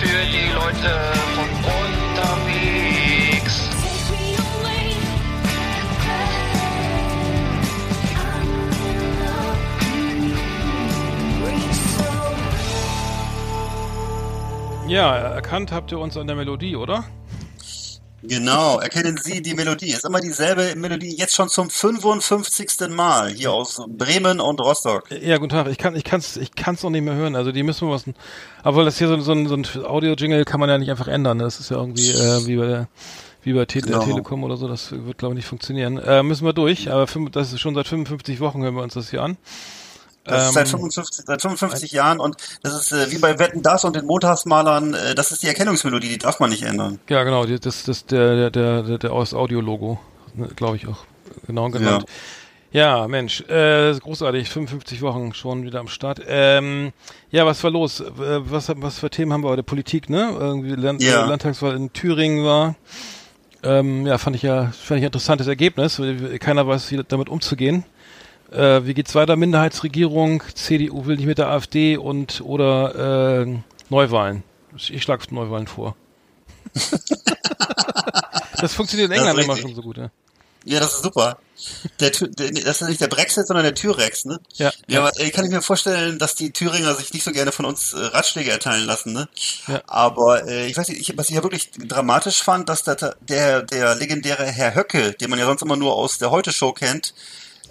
Für die Leute von unterwegs. Ja, erkannt habt ihr uns an der Melodie, oder? Genau, erkennen Sie die Melodie. Ist immer dieselbe Melodie, jetzt schon zum 55. Mal hier aus Bremen und Rostock. Ja, guten Tag. Ich kann, ich kann's, ich kann's noch nicht mehr hören. Also die müssen wir was. Aber das hier so, so ein, so ein Audio-Jingle kann man ja nicht einfach ändern. ne? Das ist ja irgendwie äh, wie bei der, wie bei Te Genau. Telekom oder so. Das wird glaube ich nicht funktionieren. Äh, müssen wir durch. Aber fünf- das ist schon seit 55 Wochen hören wir uns das hier an. Das ist Ähm, seit 55, seit 55 Jahren und das ist äh, wie bei Wetten Das und den Montagsmalern, äh, das ist die Erkennungsmelodie, die darf man nicht ändern. Ja, genau. Das, das der, der, der, der aus Audio-Logo, glaube ich auch genau genannt. Ja, Mensch, äh, großartig, 55 Wochen schon wieder am Start. Ähm, ja, was war los? Äh, Was, was für Themen haben wir heute? Politik, ne? Irgendwie Land Ja. äh, Landtagswahl in Thüringen war. Ähm, ja, fand ich ja, fand ich ein interessantes Ergebnis. Keiner weiß, wie damit umzugehen. Äh, wie geht's weiter? Minderheitsregierung, CDU will nicht mit der AfD und oder äh, Neuwahlen. Ich schlage Neuwahlen vor. das funktioniert in England immer schon so gut, ja. Ja, das ist super. Der, der, das ist nicht der Brexit, sondern der Tyrex, ne? Ja, Ja, aber äh, kann ich mir vorstellen, dass die Thüringer sich nicht so gerne von uns äh, Ratschläge erteilen lassen, ne? Ja. Aber äh, ich weiß nicht, ich, was ich ja wirklich dramatisch fand, dass der, der, der legendäre Herr Höcke, den man ja sonst immer nur aus der Heute-Show kennt,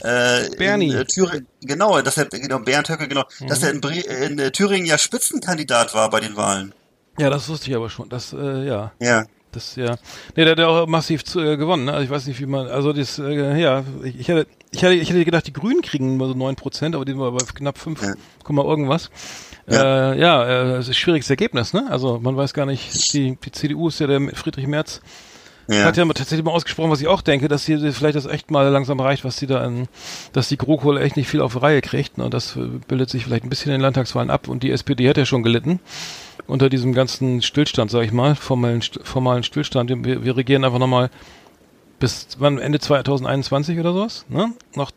äh, Bernie. in äh, Thüringen, genau, dass er, genau, Bernd Höcke, genau, dass er in, in äh, Thüringen ja Spitzenkandidat war bei den Wahlen. Ja, das wusste ich aber schon. Das, äh, ja. Ja. Das, ja. Nee, der hat ja auch massiv zu, äh, gewonnen, ne? Also ich weiß nicht, wie man, also das, äh, ja, ich, ich hätte, ich hätte, ich hätte gedacht, die Grünen kriegen nur so 9%, aber die waren bei knapp 5, Ja. Komma irgendwas. Ja. Äh, ja, äh, es ist ein schwieriges Ergebnis, ne? Also man weiß gar nicht, die, die CDU ist ja der Friedrich Merz, Ja. hat ja tatsächlich mal ausgesprochen, was ich auch denke, dass hier vielleicht das echt mal langsam reicht, was sie da an, dass die GroKo echt nicht viel auf Reihe kriegt. Ne? Das bildet sich vielleicht ein bisschen in den Landtagswahlen ab. Und die SPD hat ja schon gelitten unter diesem ganzen Stillstand, sag ich mal, formalen, formalen Stillstand. Wir, wir regieren einfach nochmal bis wann Ende 2021 oder sowas, ne? Noch,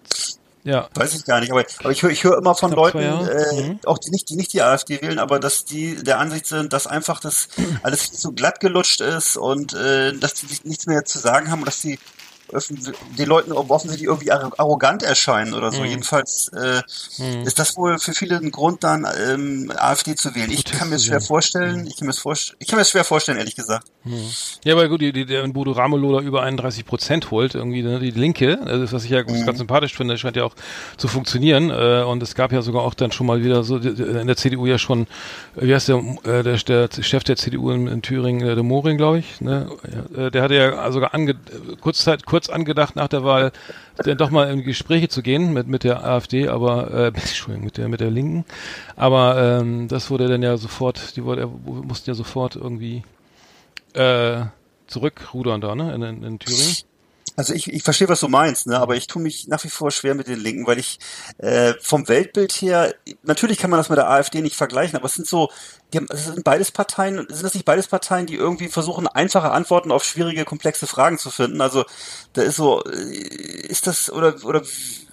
ja. Weiß ich gar nicht, aber, aber ich höre ich höre immer von Leuten, äh, Mhm. auch die nicht, die nicht die AfD wählen, aber dass die der Ansicht sind, dass einfach das alles viel zu glatt gelutscht ist und äh, dass die sich nichts mehr zu sagen haben und dass die den Leuten offensichtlich irgendwie arro- arrogant erscheinen oder so. Mhm. Jedenfalls äh, ist das wohl für viele ein Grund, dann ähm, AfD zu wählen. Ich kann mir zu schwer vorstellen, ich kann mir vorstellen, ich kann mir schwer vorstellen, ehrlich gesagt. Ja, aber gut, die, die, der Bodo Ramelow da über 31 Prozent holt, irgendwie ne, die Linke, also was ich ja ganz sympathisch finde, scheint ja auch zu funktionieren. Äh, und es gab ja sogar auch dann schon mal wieder so in der CDU ja schon, äh, wie heißt der, äh, der, der Chef der CDU in, in Thüringen, äh, der Moring, glaube ich, ne? Der hatte ja sogar ange, kurzzeit, kurz angedacht nach der Wahl, dann doch mal in Gespräche zu gehen mit, mit der AfD, aber äh, Entschuldigung, mit der mit der Linken. Aber ähm, das wurde dann ja sofort, die wurde, mussten ja sofort irgendwie äh, zurückrudern da, ne, in, in, in Thüringen. Also ich, ich verstehe, was du meinst, ne? aber ich tue mich nach wie vor schwer mit den Linken, weil ich äh, vom Weltbild her, natürlich kann man das mit der AfD nicht vergleichen, aber es sind so, die haben, es sind beides Parteien, sind das nicht beides Parteien, die irgendwie versuchen, einfache Antworten auf schwierige, komplexe Fragen zu finden? Also da ist so, äh, ist das, oder, oder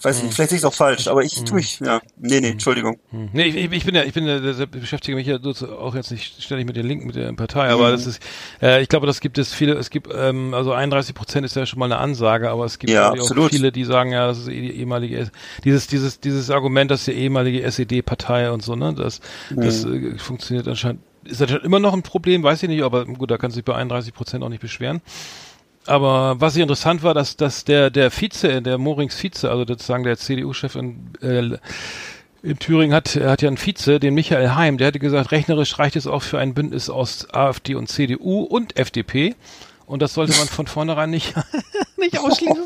weiß ich nicht, vielleicht sehe ich es auch falsch, aber ich tue mich, ja, nee, nee, Entschuldigung. Hm. Nee, ich, ich ich bin ja, ich bin ja, beschäftige mich ja auch jetzt nicht ständig mit den Linken, mit der Partei, aber das ist, äh, ich glaube, das gibt es viele, es gibt, ähm, also 31 Prozent ist ja schon mal eine Ansage, aber es gibt Ja, ich, auch viele, die sagen, ja, das ist eh die ehemalige, dieses, dieses, dieses Argument, dass die ehemalige SED-Partei und so, ne, das, das äh, funktioniert anscheinend, ist anscheinend immer noch ein Problem, weiß ich nicht, aber gut, da kann sich bei 31 Prozent auch nicht beschweren. Aber was ich interessant war, dass, dass der, der Vize, der Morings Vize, also sozusagen der CDU-Chef in, äh, in Thüringen hat, hat ja einen Vize, den Michael Heim, der hatte gesagt, rechnerisch reicht es auch für ein Bündnis aus AfD und CDU und FDP. Und das sollte man von vornherein nicht, nicht ausschließen.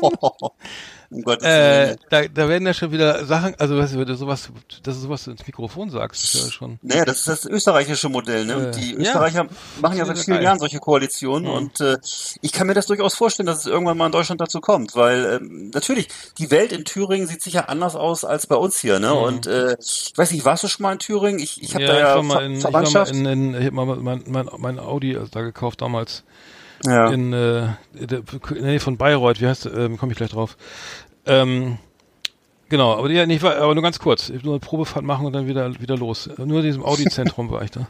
um Gottes Äh, Willen. da, da werden ja schon wieder Sachen, also was, wenn du sowas, dass du sowas ins Mikrofon sagst, ist ja schon. Naja, das ist das österreichische Modell. Ne? Äh, die ja. Österreicher machen ja seit vielen. Jahren solche Koalitionen und äh, ich kann mir das durchaus vorstellen, dass es irgendwann mal in Deutschland dazu kommt, weil ähm, natürlich die Welt in Thüringen sieht sicher anders aus als bei uns hier. Ne? Und äh, ich weiß nicht, warst du schon mal in Thüringen? Ich, ich habe da ich ja war mal Ver in, ich war mal Verwandtschaft. in, in ich hab mal mein, mein, mein Audi da gekauft damals. Ja. in, äh, Nähe von Bayreuth, wie heißt, ähm, komme ich gleich drauf. Ähm, genau, aber ja, nicht, aber nur ganz kurz, Ich will nur eine Probefahrt machen und dann wieder wieder los. Nur in diesem Audi-Zentrum war ich da.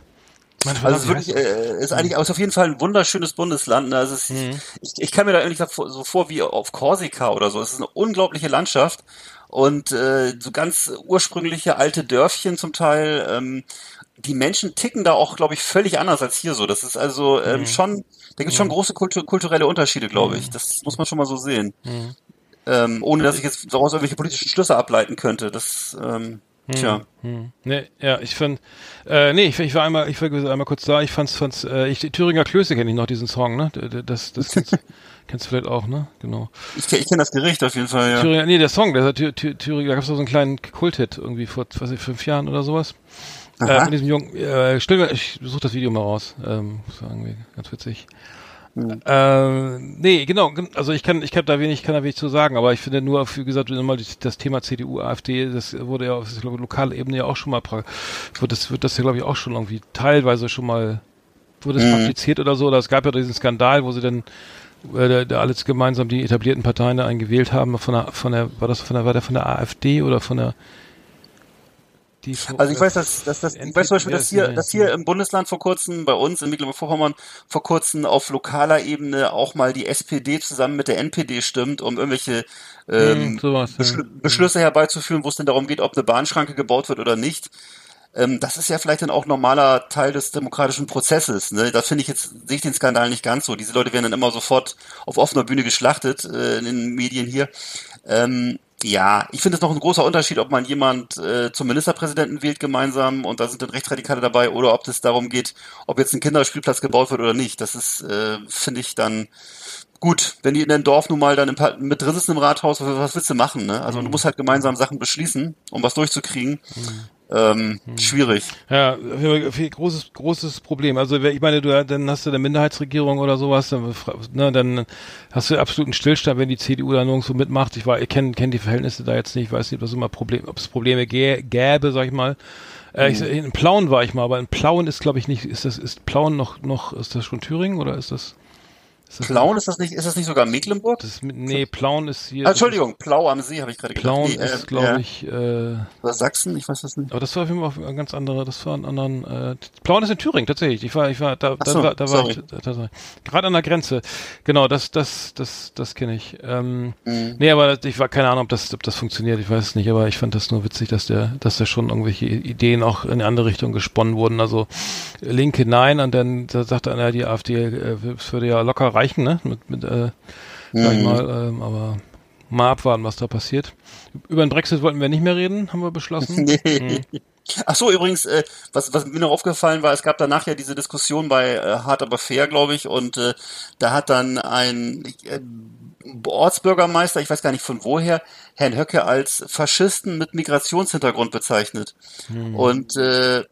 Meine Also ist wirklich, äh, ist eigentlich ist auf jeden Fall ein wunderschönes Bundesland. Ne? Also es, Mhm. ich, ich kann mir da ehrlich gesagt so vor wie auf Korsika oder so. Es ist eine unglaubliche Landschaft und äh, so ganz ursprüngliche alte Dörfchen zum Teil. Ähm, die Menschen ticken da auch, glaube ich, völlig anders als hier so. Das ist also ähm, Mhm. schon, da gibt es schon große Kultu kulturelle Unterschiede, glaube ich. Das muss man schon mal so sehen. Ähm, ohne dass ich jetzt daraus irgendwelche politischen Schlüsse ableiten könnte. Das, ähm, tja. Hm. Nee, ja, ich fand, äh, nee, ich, ich war einmal, ich war einmal kurz da, ich fand's, fand's, äh, ich, Thüringer Klöße kenne ich noch, diesen Song, ne? Das, das kennst, kennst du vielleicht auch, ne? Genau. Ich, ich kenne das Gericht auf jeden Fall, ja. Thüringer, nee, der Song, der Thür, Thür, Thüringer, da gab's doch so einen kleinen Kulthit irgendwie vor, was weiß ich, fünf Jahren oder sowas. Äh, Aha. mit diesem Jungen, äh, stell mir, ich suche das Video mal raus, ähm, war irgendwie ganz witzig. Hm. Äh, nee, genau, gen- also ich kann, ich kann da wenig, kann da wenig zu sagen, aber ich finde nur, wie gesagt, die- das Thema CDU, AfD, das wurde ja auf glaube, lokaler Ebene ja auch schon mal, wird das, wird das ja glaube ich auch schon irgendwie teilweise schon mal, wurde es Mhm. praktiziert oder so, oder es gab ja diesen Skandal, wo sie dann äh, da, da alles gemeinsam die etablierten Parteien da eingewählt haben, von der, von der, war das von der, war der von der AfD oder von der, die, Also ich weiß, dass, dass, dass ich weiß zum Beispiel, dass hier, dass hier im Bundesland vor kurzem, bei uns in Mecklenburg-Vorpommern vor kurzem auf lokaler Ebene auch mal die SPD zusammen mit der NPD stimmt, um irgendwelche ähm, Hm, sowas, ja. Beschl Beschlüsse herbeizuführen, wo es denn darum geht, ob eine Bahnschranke gebaut wird oder nicht. Ähm, das ist ja vielleicht dann auch normaler Teil des demokratischen Prozesses. Ne? Da finde ich jetzt, sehe ich den Skandal nicht ganz so. Diese Leute werden dann immer sofort auf offener Bühne geschlachtet äh, in den Medien hier. Ähm, ja, ich finde es noch ein großer Unterschied, ob man jemand äh, zum Ministerpräsidenten wählt gemeinsam und da sind dann Rechtsradikale dabei oder ob es darum geht, ob jetzt ein Kinderspielplatz gebaut wird oder nicht. Das ist, äh, finde ich dann gut, wenn die in deinem Dorf nun mal dann mit drin sitzen im Rathaus, was, was willst du machen? Ne? Also du musst halt gemeinsam Sachen beschließen, um was durchzukriegen. Ähm, Schwierig. Ja, großes großes Problem. Also ich meine, du dann hast du eine Minderheitsregierung oder sowas, dann, ne, dann hast du absoluten Stillstand, wenn die CDU da nirgendwo mitmacht. Ich war, ich kenne kenn die Verhältnisse da jetzt nicht, ich weiß nicht, ob es immer Problem, ob es Probleme gä gäbe, sag ich mal. Äh, ich, in Plauen war ich mal, aber in Plauen ist, glaube ich, nicht, ist das, ist Plauen noch, noch, ist das schon Thüringen oder ist das? Ist das Plauen, ist das nicht, ist das nicht sogar Mecklenburg? Das ist, nee, Plauen ist hier. Ah, Entschuldigung, Plau am See habe ich gerade gedacht. Plauen Nee, äh, ist, glaube ja. ich, äh, Oder Sachsen, ich weiß das nicht. Aber das war auf jeden Fall eine ganz andere, das war ein anderen, äh, Plauen ist in Thüringen, tatsächlich. Ich war, ich war, da, da, so, war, da war ich, da, da, da, gerade an der Grenze. Genau, das, das, das, das kenne ich. Ähm, Mhm. Nee, aber ich war keine Ahnung, ob das, ob das funktioniert, ich weiß es nicht, aber ich fand das nur witzig, dass der, dass da schon irgendwelche Ideen auch in eine andere Richtung gesponnen wurden. Also Linke nein, und dann da sagte einer, die AfD äh, es würde ja locker reichen, ne? Mit, mit äh, sag ich Mhm. mal, ähm, aber mal abwarten, was da passiert. Über den Brexit wollten wir nicht mehr reden, haben wir beschlossen. Nee. Ach so, übrigens, äh, was, was mir noch aufgefallen war, es gab danach ja diese Diskussion bei äh, Hard aber fair, glaube ich, und äh, da hat dann ein äh, Ortsbürgermeister, ich weiß gar nicht von woher, Herrn Höcke als Faschisten mit Migrationshintergrund bezeichnet. Und äh,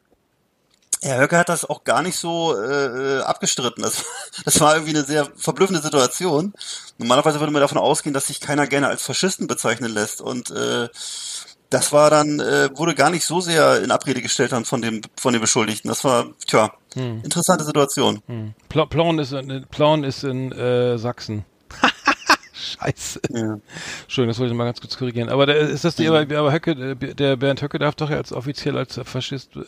Herr Höcke hat das auch gar nicht so äh, abgestritten. Das, das war irgendwie eine sehr verblüffende Situation. Normalerweise würde man davon ausgehen, dass sich keiner gerne als Faschisten bezeichnen lässt. Und äh, das war dann, äh, wurde gar nicht so sehr in Abrede gestellt dann von dem, von den Beschuldigten. Das war, tja, interessante Situation. Hm. Pla Plauen ist in, Plauen ist in äh, Sachsen. Scheiße. Ja. Schön, das wollte ich mal ganz kurz korrigieren. Aber der, ist das die, aber, aber Höcke, äh, der Bernd Höcke darf doch als offiziell als Faschist. Äh,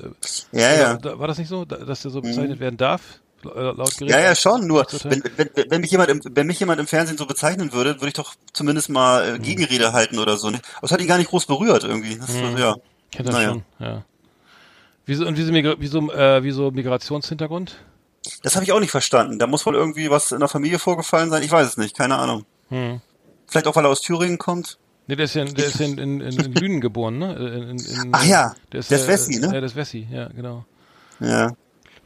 Ja, ja. Da, war das nicht so, da- dass der so bezeichnet werden darf? Äh, Laut? Ja, ja, schon. Nur, wenn, wenn, wenn, mich jemand im, wenn mich jemand im Fernsehen so bezeichnen würde, würde ich doch zumindest mal äh, Gegenrede halten oder so. Aber es hat ihn gar nicht groß berührt irgendwie. Das, Ja. Kennt er Naja. schon, ja. Wieso, und wieso, wieso, äh, wieso Migrationshintergrund? Das habe ich auch nicht verstanden. Da muss wohl irgendwie was in der Familie vorgefallen sein. Ich weiß es nicht. Keine Ahnung. Hm. Vielleicht auch, weil er aus Thüringen kommt. Nee, der ist ja, in- der ist in, in, in, Lünen geboren, ne? In, in, in, Ach ja, der ist, ist ja, Wessi, ne? Ja, der ist Wessi, ja, genau. Ja,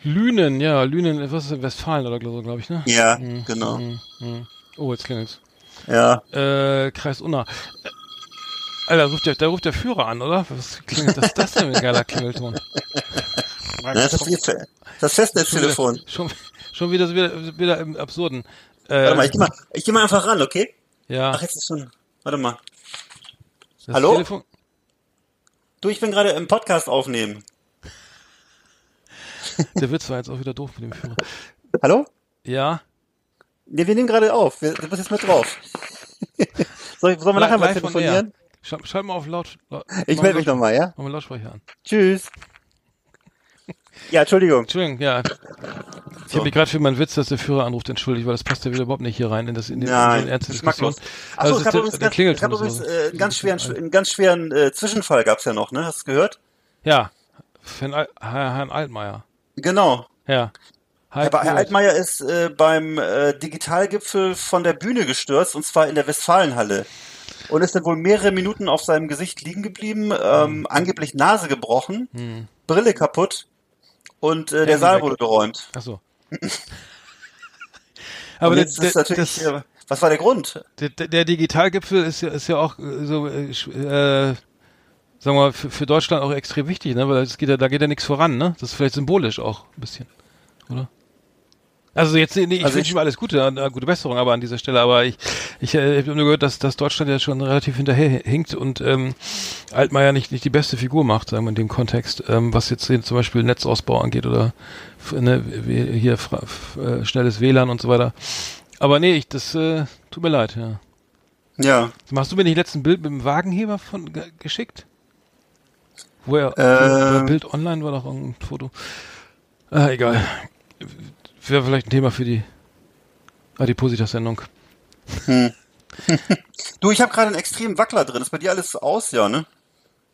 Lünen, ja, Lünen, was ist das? Westfalen oder so, glaube ich, ne? ja, Mhm, genau. mhm, mhm. Oh, jetzt klingelt's. Ja. Äh, Kreis Unna. Äh, Alter, ruft der, da ruft der Führer an, oder? Was klingelt das, das denn ein geiler Klingelton? Das ist das Festnetztelefon. Schon, schon wieder, wieder, wieder im Absurden. Äh, Warte mal, ich geh mal, ich geh mal einfach ran, okay? ja, Ach, jetzt ist schon. Warte mal. das hallo? Telefon, Du, ich bin gerade im Podcast aufnehmen. der Witz war jetzt auch wieder doof mit dem Führer. Hallo? Ja, Nee, wir nehmen gerade auf. Wir, du bist jetzt mit drauf. Soll ich, sollen wir nachher mal telefonieren? Schalt, schalt mal auf laut. laut Ich melde mich nochmal, ja? Mach mal Lautsprecher an. Tschüss. Ja, Entschuldigung. Entschuldigung, ja. Ich habe mich gerade für meinen Witz, dass der Führer anruft, entschuldigt, weil das passt ja wieder überhaupt nicht hier rein in das in die, in so Nein, eine ernste Diskussion. geschmacklos. Also Achso, es es gab übrigens, ganz, es gab übrigens äh, einen ganz schweren, einen ganz schweren äh, Zwischenfall gab's ja noch, ne? Hast du gehört? Ja, Herrn, Al Herr- Herrn Altmaier. Genau. Ja. Aber Herr Kurt. Altmaier ist äh, beim äh, Digitalgipfel von der Bühne gestürzt und zwar in der Westfalenhalle. Und ist dann wohl mehrere Minuten auf seinem Gesicht liegen geblieben, ähm, angeblich Nase gebrochen, Brille kaputt und äh, der Saal weg. wurde geräumt. Ach so. Aber jetzt ist natürlich, das, was war der Grund? der, der Digitalgipfel ist ja, ist ja auch äh, so, äh, äh, sagen wir mal, für, für Deutschland auch extrem wichtig, ne? Weil es geht ja, da geht ja nichts voran, ne? Das ist vielleicht symbolisch auch ein bisschen, oder? Also jetzt, nee, ich Also wünsche ihm alles Gute, äh, gute Besserung, aber an dieser Stelle, aber ich, ich äh, habe nur gehört, dass, dass Deutschland ja schon relativ hinterher hinkt und ähm, Altmaier nicht, nicht die beste Figur macht, sagen wir in dem Kontext, ähm, was jetzt zum Beispiel Netzausbau angeht oder ne, hier äh, schnelles WLAN und so weiter. Aber nee, ich, das äh, tut mir leid, ja. Ja. Hast du mir nicht letzten Bild mit dem Wagenheber von ge geschickt? Wo er, Ähm. bei Bild Online war doch ein Foto. Ah, egal. Wäre vielleicht ein Thema für die Adipositas-Sendung. Du, ich habe gerade einen extremen Wackler drin. Ist bei dir alles aus, ja, ne?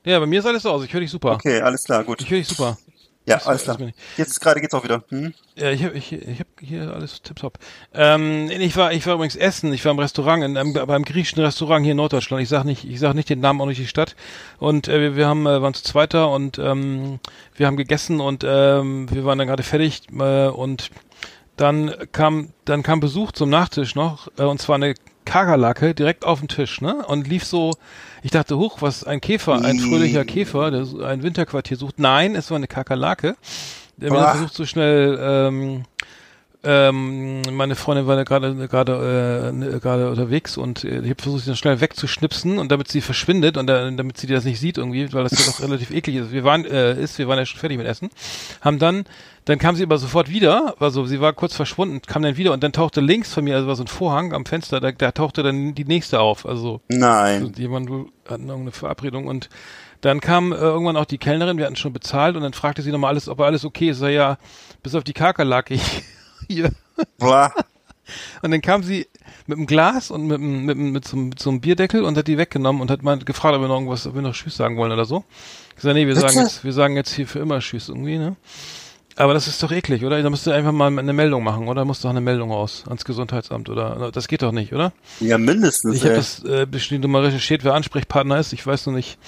Ja, bei mir ist alles so aus. Ich höre dich super. Okay, alles klar, gut. Ich höre dich super. Ja, das- alles klar. Jetzt gerade geht's auch wieder. Hm? Ja, ich habe ich, ich hab hier alles tipptopp. Ähm, ich war ich war übrigens essen. Ich war im Restaurant, in einem, beim griechischen Restaurant hier in Norddeutschland. Ich sag nicht ich sag nicht den Namen auch nicht die Stadt. Und äh, wir, wir haben äh, waren zu zweiter und ähm, wir haben gegessen und ähm, wir waren dann gerade fertig äh, und dann kam dann kam Besuch zum Nachtisch noch äh, und zwar eine Kakerlake direkt auf dem Tisch, ne? Und lief so, ich dachte, huch, was ein Käfer, ein fröhlicher Käfer, der so ein Winterquartier sucht. Nein, es war eine Kakerlake. Der dann versucht so schnell ähm, ähm, meine Freundin war gerade gerade äh, gerade unterwegs und äh, ich habe versucht, sie dann schnell wegzuschnipsen und damit sie verschwindet und da, damit sie das nicht sieht irgendwie, weil das ja doch relativ eklig ist. Wir waren äh, ist, wir waren ja schon fertig mit Essen, haben dann dann kam sie aber sofort wieder, also sie war kurz verschwunden, kam dann wieder und dann tauchte links von mir, also war so ein Vorhang am Fenster, da, da tauchte dann die nächste auf, also Nein. jemand wohl- hatten irgendeine Verabredung und dann kam äh, irgendwann auch die Kellnerin, wir hatten schon bezahlt und dann fragte sie nochmal alles, ob alles okay ist. Ich sag, ja, bis auf die Kakerlake hier. Boah. Und dann kam sie mit einem Glas und mit, einem- mit, einem- mit, so, einem- mit so einem Bierdeckel und hat die weggenommen und hat mal gefragt, ob wir noch irgendwas, ob wir noch Tschüss sagen wollen oder so. Ich sag, nee, wir Bitte? sagen jetzt, wir sagen jetzt hier für immer Tschüss irgendwie, ne? Aber das ist doch eklig, oder? Da musst du einfach mal eine Meldung machen, oder? Musst doch eine Meldung raus ans Gesundheitsamt, oder? Das geht doch nicht, oder? Ja, mindestens. Ich habe das äh, bestimmt mal recherchiert, wer Ansprechpartner ist. Ich weiß noch nicht.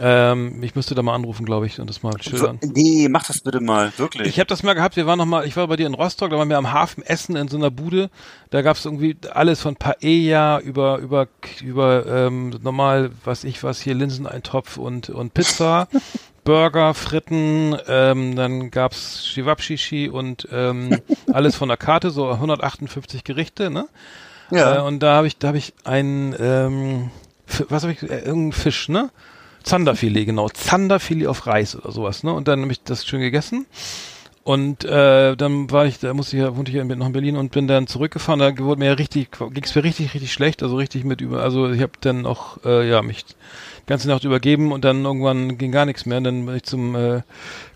Ähm, ich müsste da mal anrufen, glaube ich, und das mal schildern. Nee, mach das bitte mal, wirklich. Ich habe das mal gehabt, wir waren noch mal, ich war bei dir in Rostock, da waren wir am Hafen essen in so einer Bude. Da gab's irgendwie alles von Paella über über über ähm, normal, was ich was hier Linseneintopf und und Pizza, Burger, Fritten, ähm, dann gab's Shivapshishi und ähm, alles von der Karte, so 158 Gerichte, ne? ja. Äh, und da habe ich, da habe ich einen, ähm, was habe ich, äh, irgendeinen Fisch, ne? Zanderfilet, genau. Zanderfilet auf Reis oder sowas, ne? Und dann habe ich das schön gegessen. Und äh, dann war ich, da musste ich wohnte ich ja noch in Berlin und bin dann zurückgefahren. Da wurde mir richtig, ging's mir richtig, richtig schlecht. Also richtig mit über, also ich habe dann auch, äh, ja, mich die ganze Nacht übergeben und dann irgendwann ging gar nichts mehr. Und dann bin ich zum, äh,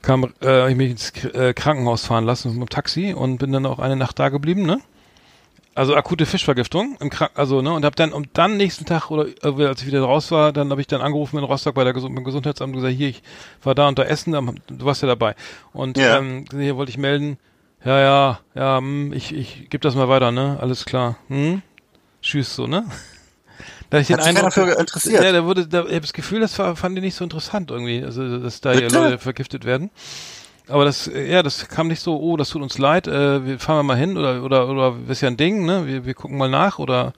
kam, äh, ich mich ins äh, Krankenhaus fahren lassen mit dem Taxi und bin dann auch eine Nacht da geblieben, ne? Also akute Fischvergiftung im Krank also ne und habe dann und dann nächsten Tag oder äh, als ich wieder raus war, dann habe ich dann angerufen in Rostock bei der Gesund beim Gesundheitsamt und gesagt, hier ich war da unter Essen, dann- du warst ja dabei und Ja. ähm, hier wollte ich melden, ja ja ja, hm, ich ich gebe das mal weiter, ne, alles klar, hm? Tschüss so ne. Da ich den Hat sich keiner für interessiert. Ja, da wurde, da, ich habe das Gefühl, das war, fand ich nicht so interessant irgendwie, also dass da hier Bitte? Leute vergiftet werden. Aber das, äh, ja, das kam nicht so, oh, das tut uns leid, äh, wir fahren wir mal hin oder oder oder ist ja ein Ding, ne? Wir, wir gucken mal nach oder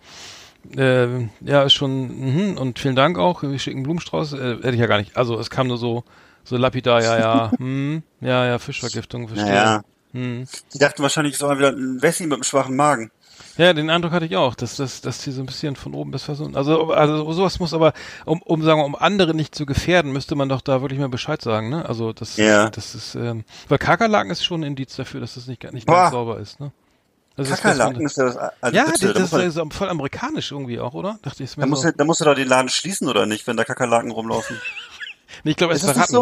äh, ja, ist schon, mhm, und vielen Dank auch, wir schicken Blumenstrauß, äh, hätte ich ja gar nicht. Also es kam nur so, so lapidar, ja, ja, hm, ja, ja, Fischvergiftung, verstehe. Naja. Hm. Die dachten wahrscheinlich, es war wieder ein Wessi mit einem schwachen Magen. Ja, den Eindruck hatte ich auch, dass, dass, dass die so ein bisschen von oben bis versuchen. Also, also sowas muss aber, um, um sagen wir, um andere nicht zu gefährden, müsste man doch da wirklich mal Bescheid sagen, ne? Also das, Ja. das ist, ähm, weil Kakerlaken ist schon ein Indiz dafür, dass das nicht, nicht Boah. ganz sauber ist, ne? Das ist- Kakerlaken das- ist ja das, also ja, bitte, das, da, ist voll amerikanisch irgendwie auch, oder? Dachte ich, ist mir da, musst so. du, da musst du doch den Laden schließen oder nicht, wenn da Kakerlaken rumlaufen. Nee, ich glaube, es Ist ist verraten.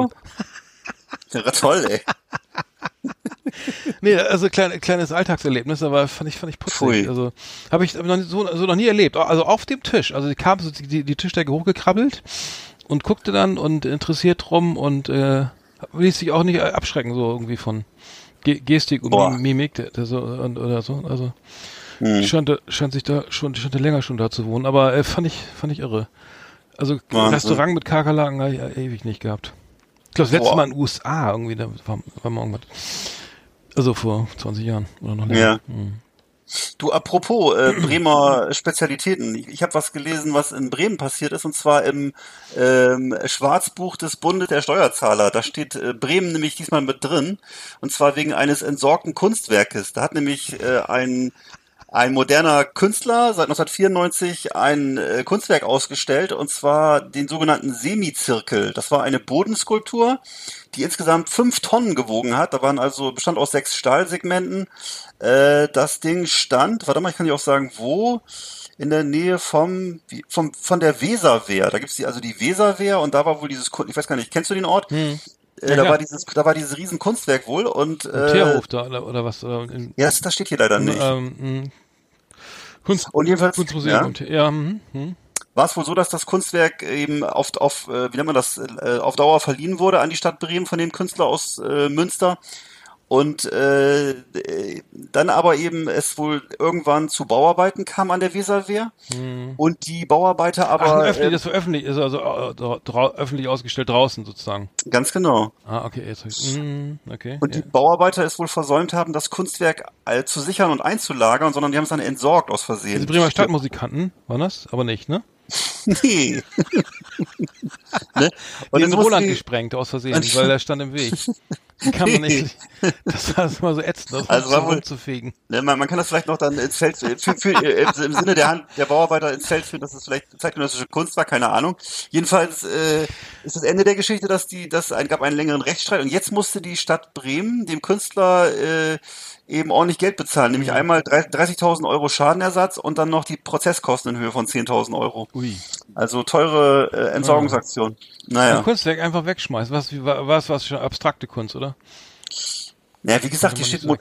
so? Ja, toll, ey. Nee, also klein, kleines Alltagserlebnis, aber fand ich, fand ich putzig. Pfui. Also habe ich noch, nie- so, so noch nie erlebt. Also auf dem Tisch. Also die kam so die, die Tischdecke hochgekrabbelt und guckte dann und interessiert rum und äh, ließ sich auch nicht abschrecken, so irgendwie von Ge Gestik und Boah. Mimik der, so, und, oder so. Also Hm. scheint, scheint sich da schon, scheint länger schon da zu wohnen. Aber äh, fand ich, fand ich irre. Also Wahnsinn. Restaurant mit Kakerlaken habe ich äh, ewig nicht gehabt. Ich glaube, das letzte Boah. Mal in den USA irgendwie, da war, war mal irgendwas. Also vor 20 Jahren oder noch länger. Ja. Mhm. Du, apropos äh, Bremer Spezialitäten. Ich, ich habe was gelesen, was in Bremen passiert ist, und zwar im ähm, Schwarzbuch des Bundes der Steuerzahler. Da steht äh, Bremen nämlich diesmal mit drin, und zwar wegen eines entsorgten Kunstwerkes. Da hat nämlich äh, ein ein moderner Künstler seit 1994 ein äh, Kunstwerk ausgestellt, und zwar den sogenannten Semizirkel. Das war eine Bodenskulptur, die insgesamt fünf Tonnen gewogen hat. Da waren also bestand aus sechs Stahlsegmenten. Äh, das Ding stand, warte mal, ich kann dir auch sagen, wo? In der Nähe vom, vom von der Weserwehr. Da gibt's die, also die Weserwehr und da war wohl dieses, ich weiß gar nicht, kennst du den Ort? Äh, Ja, da ja. war dieses, da war dieses riesen Kunstwerk wohl und äh, Teerhof da oder, oder was? Oder in, ja, das, das steht hier leider nicht. ähm, mh. Kunst, Und jedenfalls, Kunstmuseum. ja, Ja, mhm, mhm. war es wohl so, dass das Kunstwerk eben auf, auf äh, wie nennt man das, äh, auf Dauer verliehen wurde an die Stadt Bremen von dem Künstler aus äh, Münster. Und äh, dann aber eben es wohl irgendwann zu Bauarbeiten kam an der Weserwehr. Und die Bauarbeiter Ach, aber ein öffentlich, äh, das öffentlich, ist also äh, öffentlich ausgestellt draußen sozusagen. ganz genau. Ah, okay, jetzt mhm, okay. Und ja. die Bauarbeiter es wohl versäumt haben, das Kunstwerk äh, zu sichern und einzulagern, sondern die haben es dann entsorgt aus Versehen. Diese Bremer Stadtmusikanten waren das? Aber nicht, ne? Nee. ne? Und dann Roland gesprengt aus Versehen, weil der stand im Weg. Kann man nicht. Das war immer so ätzend, das Also war wohl- rumzufegen. Ne, man, man kann das vielleicht noch dann ins Feld, für, für, äh, im Sinne der Hand der Bauarbeiter ins Feld führen, dass es vielleicht zeitgenössische Kunst war, keine Ahnung. Jedenfalls äh, ist das Ende der Geschichte, dass die, dass ein gab einen längeren Rechtsstreit und jetzt musste die Stadt Bremen dem Künstler äh, eben ordentlich Geld bezahlen, nämlich einmal 30 30.000 Euro Schadenersatz und dann noch die Prozesskosten in Höhe von 10.000 Euro. Ui. Also teure äh, Entsorgungsaktion. Ein Naja, Kunstwerk einfach wegschmeißen. Was, was, was schon abstrakte Kunst, oder? Ja, wie gesagt, hier steht, mo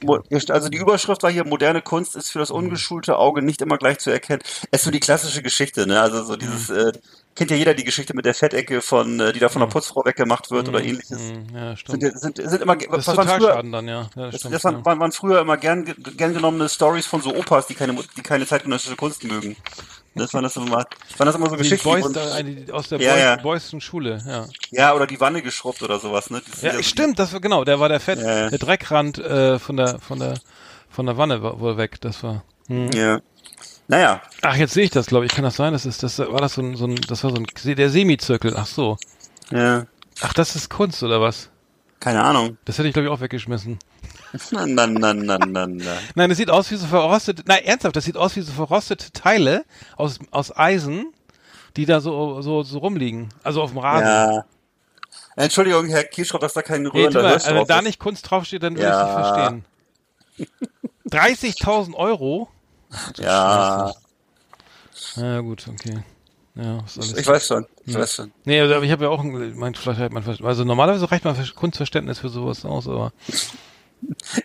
also die Überschrift war hier, moderne Kunst ist für das ungeschulte Auge nicht immer gleich zu erkennen. Es ist so die klassische Geschichte, ne? Also so dieses, äh, kennt ja jeder die Geschichte mit der Fettecke von, äh, die da von der Putzfrau weggemacht wird oder ähnliches. Mhm, ja, Sind, stimmt. ja- sind, sind immer, Das was waren früher, dann, ja. ja das, stimmt, das waren, waren, waren früher immer gern, ge- gern genommene Stories von so Opas, die keine, die keine zeitgenössische Kunst mögen. Das waren das immer, waren das immer so Die Geschichten. Boys, da, eine, die aus der Ja, Boys, ja. Boysten Schule, ja. ja, oder die Wanne geschrubbt oder sowas, ne? Ja, so- stimmt, das war genau, der war der Fett, Ja, ja. der Dreckrand äh, von der von der von der Wanne war wohl weg, das war. Hm. Ja. Naja, Ach, jetzt sehe ich das, glaube ich. Kann das sein? Das ist das war das so ein, so ein das war so ein der Semizirkel. Ach so. ja. Ach, das ist Kunst oder was? Keine Ahnung. Das hätte ich glaube ich auch weggeschmissen. Na, na, na, na, na, na. Nein, das sieht aus wie so verrostete. Nein, ernsthaft, das sieht aus wie so verrostete Teile aus aus Eisen, die da so so so rumliegen, also auf dem Rasen. Ja. Entschuldigung, Herr Kirschroth, dass da kein Nee, rührender tu mal, also wenn da ist. nicht Kunst draufsteht, dann würde Ja. ich nicht verstehen. 30.000 Euro? Ja, Ja, gut, okay. Ja, ist alles. ich weiß schon. Ich weiß schon. Nee, also, aber ich habe ja auch ein, mein, vielleicht mein, also normalerweise reicht mein Ver- Kunstverständnis für sowas aus, aber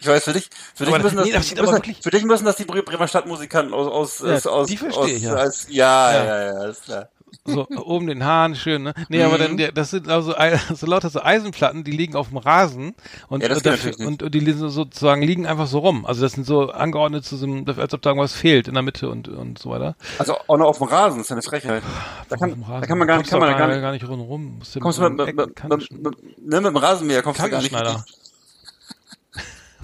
Ich weiß, für dich, für dich Aber müssen das, nee, das müssen, aber für dich müssen das die Bre- Bremer Stadtmusikanten aus, aus, Ja, aus, aus, die verstehe aus, ich, ja. Als, ja, Ja. ja, ja, ist klar. so oben den Haaren schön, ne? Nee, aber Mhm. dann, der- das sind also so lauter so Eisenplatten, die liegen auf dem Rasen und, Ja, das und, dafür, und, und die liegen so- sozusagen liegen einfach so rum. Also das sind so angeordnet zu so einem, als ob da irgendwas fehlt in der Mitte und, und so weiter. Also auch noch auf dem Rasen, das ist eine Frechheit. Da kann, da kann man gar nicht, kann man gar gar, nicht, gar nicht du kommst du mit, mit, mit, mit, mit, ne, mit dem Rasenmäher kommst du gar nicht.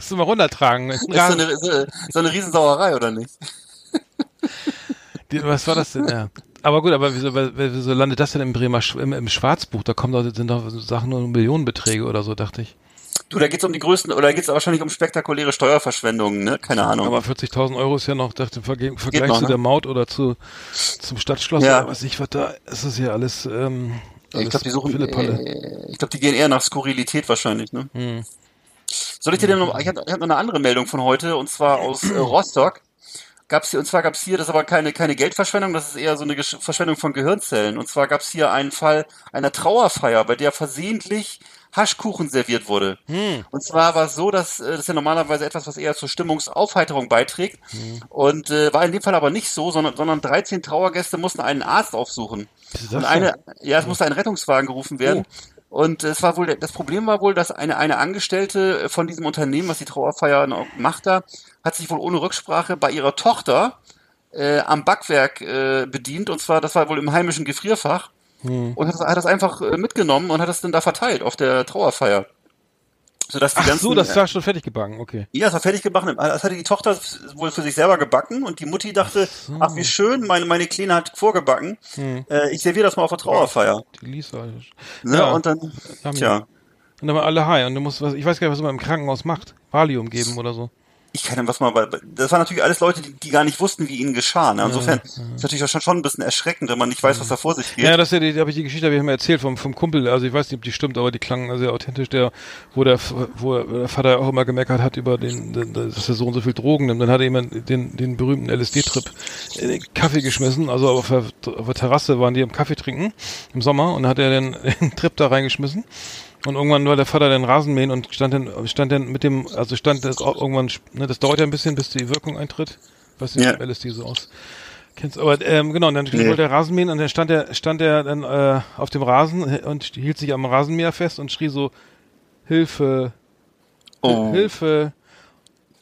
Musst du mal runtertragen. Ist so eine, so, eine Riesensauerei, oder nicht? Die, was war das denn? Ja. Aber gut, aber wieso, wieso landet das denn im Bremer im, im Schwarzbuch? Da kommen doch, sind doch Sachen nur Millionenbeträge oder so, dachte ich. Du, da geht's um die größten, oder da geht's wahrscheinlich um spektakuläre Steuerverschwendungen, ne? Keine Ahnung. Aber 40.000 Euro ist ja noch, dachte im Verge- Vergleich noch, zu ne? der Maut oder zu zum Stadtschloss Ja. was ich was da ist das ja alles. Ähm, ich alles glaube, die suchen, äh, ich glaube, die gehen eher nach Skurrilität wahrscheinlich, ne? Hm. Soll ich dir denn noch, ich habe hab noch eine andere Meldung von heute, und zwar aus äh, Rostock. Gab's hier, und zwar gab's hier, das ist aber keine, keine Geldverschwendung, das ist eher so eine Gesch Verschwendung von Gehirnzellen. Und zwar gab's hier einen Fall einer Trauerfeier, bei der versehentlich Haschkuchen serviert wurde. Und zwar war es so, dass äh, das ist ja normalerweise etwas, was eher zur Stimmungsaufheiterung beiträgt. Und äh, war in dem Fall aber nicht so, sondern, sondern 13 Trauergäste mussten einen Arzt aufsuchen. Und eine, ja, es musste ein Rettungswagen gerufen werden. Oh. Und es war wohl, das Problem war wohl, dass eine, eine Angestellte von diesem Unternehmen, was die Trauerfeier noch macht da, hat sich wohl ohne Rücksprache bei ihrer Tochter äh, am Backwerk äh, bedient. Und zwar, das war wohl im heimischen Gefrierfach. Hm. Und hat, hat das einfach äh, mitgenommen und hat das dann da verteilt auf der Trauerfeier. Sodass die Ach ganzen, so, das war schon fertig gebacken, okay. ja, es war fertig gebacken. Das hatte die Tochter wohl für sich selber gebacken und die Mutti dachte, ach wie schön, meine, meine Kleine hat vorgebacken. Äh, ich serviere das mal auf der Trauerfeier. Die Lisa. Ne? Ja. Und dann, tja, Und dann waren alle high und du musst was, ich weiß gar nicht, was man im Krankenhaus macht. Valium geben oder so. Ich kann was mal, das waren natürlich alles Leute, die, die gar nicht wussten, wie ihnen geschah. Ne? Insofern ist natürlich auch schon, schon ein bisschen erschreckend, wenn man nicht weiß, was da vor sich geht. Ja, das ist ja die, da habe ich die Geschichte, habe ich mal erzählt vom, vom Kumpel. Also ich weiß nicht, ob die stimmt, aber die klangen sehr authentisch. Der, wo der, wo der Vater auch immer gemeckert hat über den, den dass er so und so viel Drogen nimmt. Dann hat er jemand den, den berühmten LSD-Trip in den Kaffee geschmissen. Also auf der, auf der Terrasse waren die am Kaffee trinken im Sommer und dann hat er den, den Trip da reingeschmissen. Und irgendwann war der Vater den Rasenmähen und stand dann, stand dann mit dem, also stand das auch irgendwann, ne, das dauert ja ein bisschen, bis die Wirkung eintritt. Weißt du, Ja. wie LSD so aus. Kennst aber ähm, genau, und dann Nee. wollte er Rasenmähen und dann stand er stand er dann äh, auf dem Rasen und hielt sich am Rasenmäher fest und schrie so Hilfe, Oh. Hilfe.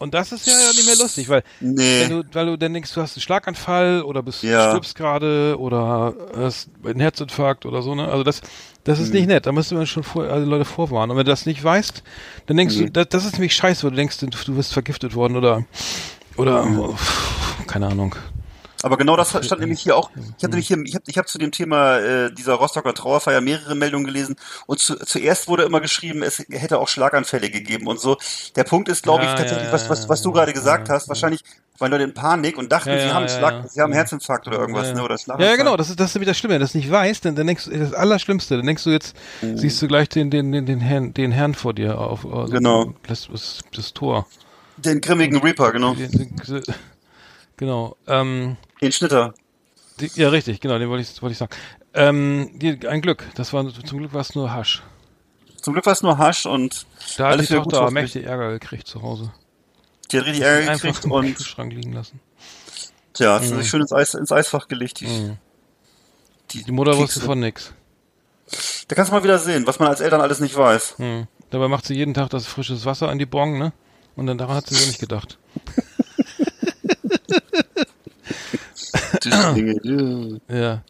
Und das ist ja nicht mehr lustig, weil Nee. wenn du, weil du dann denkst, du hast einen Schlaganfall oder bist Ja. stirbst gerade oder hast einen Herzinfarkt oder so, ne? Also das das ist Hm. nicht nett. Da müsste man schon vor, also Leute vorwarnen. Und wenn du das nicht weißt, dann denkst du, das, das ist nämlich scheiße, weil du denkst, du, du wirst vergiftet worden oder oder oh, keine Ahnung. Aber genau das stand nämlich hier auch. Ich habe nämlich hier, ich habe ich hab zu dem Thema äh, dieser Rostocker Trauerfeier mehrere Meldungen gelesen und zu, zuerst wurde immer geschrieben, es hätte auch Schlaganfälle gegeben und so. Der Punkt ist, glaube ich, Ja, tatsächlich, ja, was, was, was du gerade gesagt hast. Wahrscheinlich waren Leute in Panik und dachten, sie haben Schlag, sie haben. Herzinfarkt oder irgendwas, ja. ne? Oder Ja, Schlaganfall. ja, genau, das ist, das ist nämlich das Schlimme, wenn du das nicht weißt, dann, dann denkst du, das Allerschlimmste, dann denkst du jetzt, siehst du gleich den, den, den, den Herrn, den Herrn vor dir auf, also Genau. Das, das, das Tor. Den grimmigen Reaper, genau. Den, den, genau, ähm, Den Schnitter. die, ja, richtig, genau, den wollte ich, wollte ich sagen. Ähm, die, ein Glück, das war, zum Glück war es nur Hasch. Zum Glück war es nur Hasch und Da hat alles die Tochter sich. mächtig Ärger gekriegt zu Hause. Die hat richtig Ärger Einfach gekriegt im und Kühlschrank liegen lassen. tja, hat sie sich schön ins, Eis, ins Eisfach gelegt. Die, Mhm. Die Mutter Kekse. wusste von nix. Da kannst du mal wieder sehen, was man als Eltern alles nicht weiß. Hm. Dabei macht sie jeden Tag das frisches Wasser an die Bong, ne? Und dann daran hat sie sich nicht gedacht. Ja.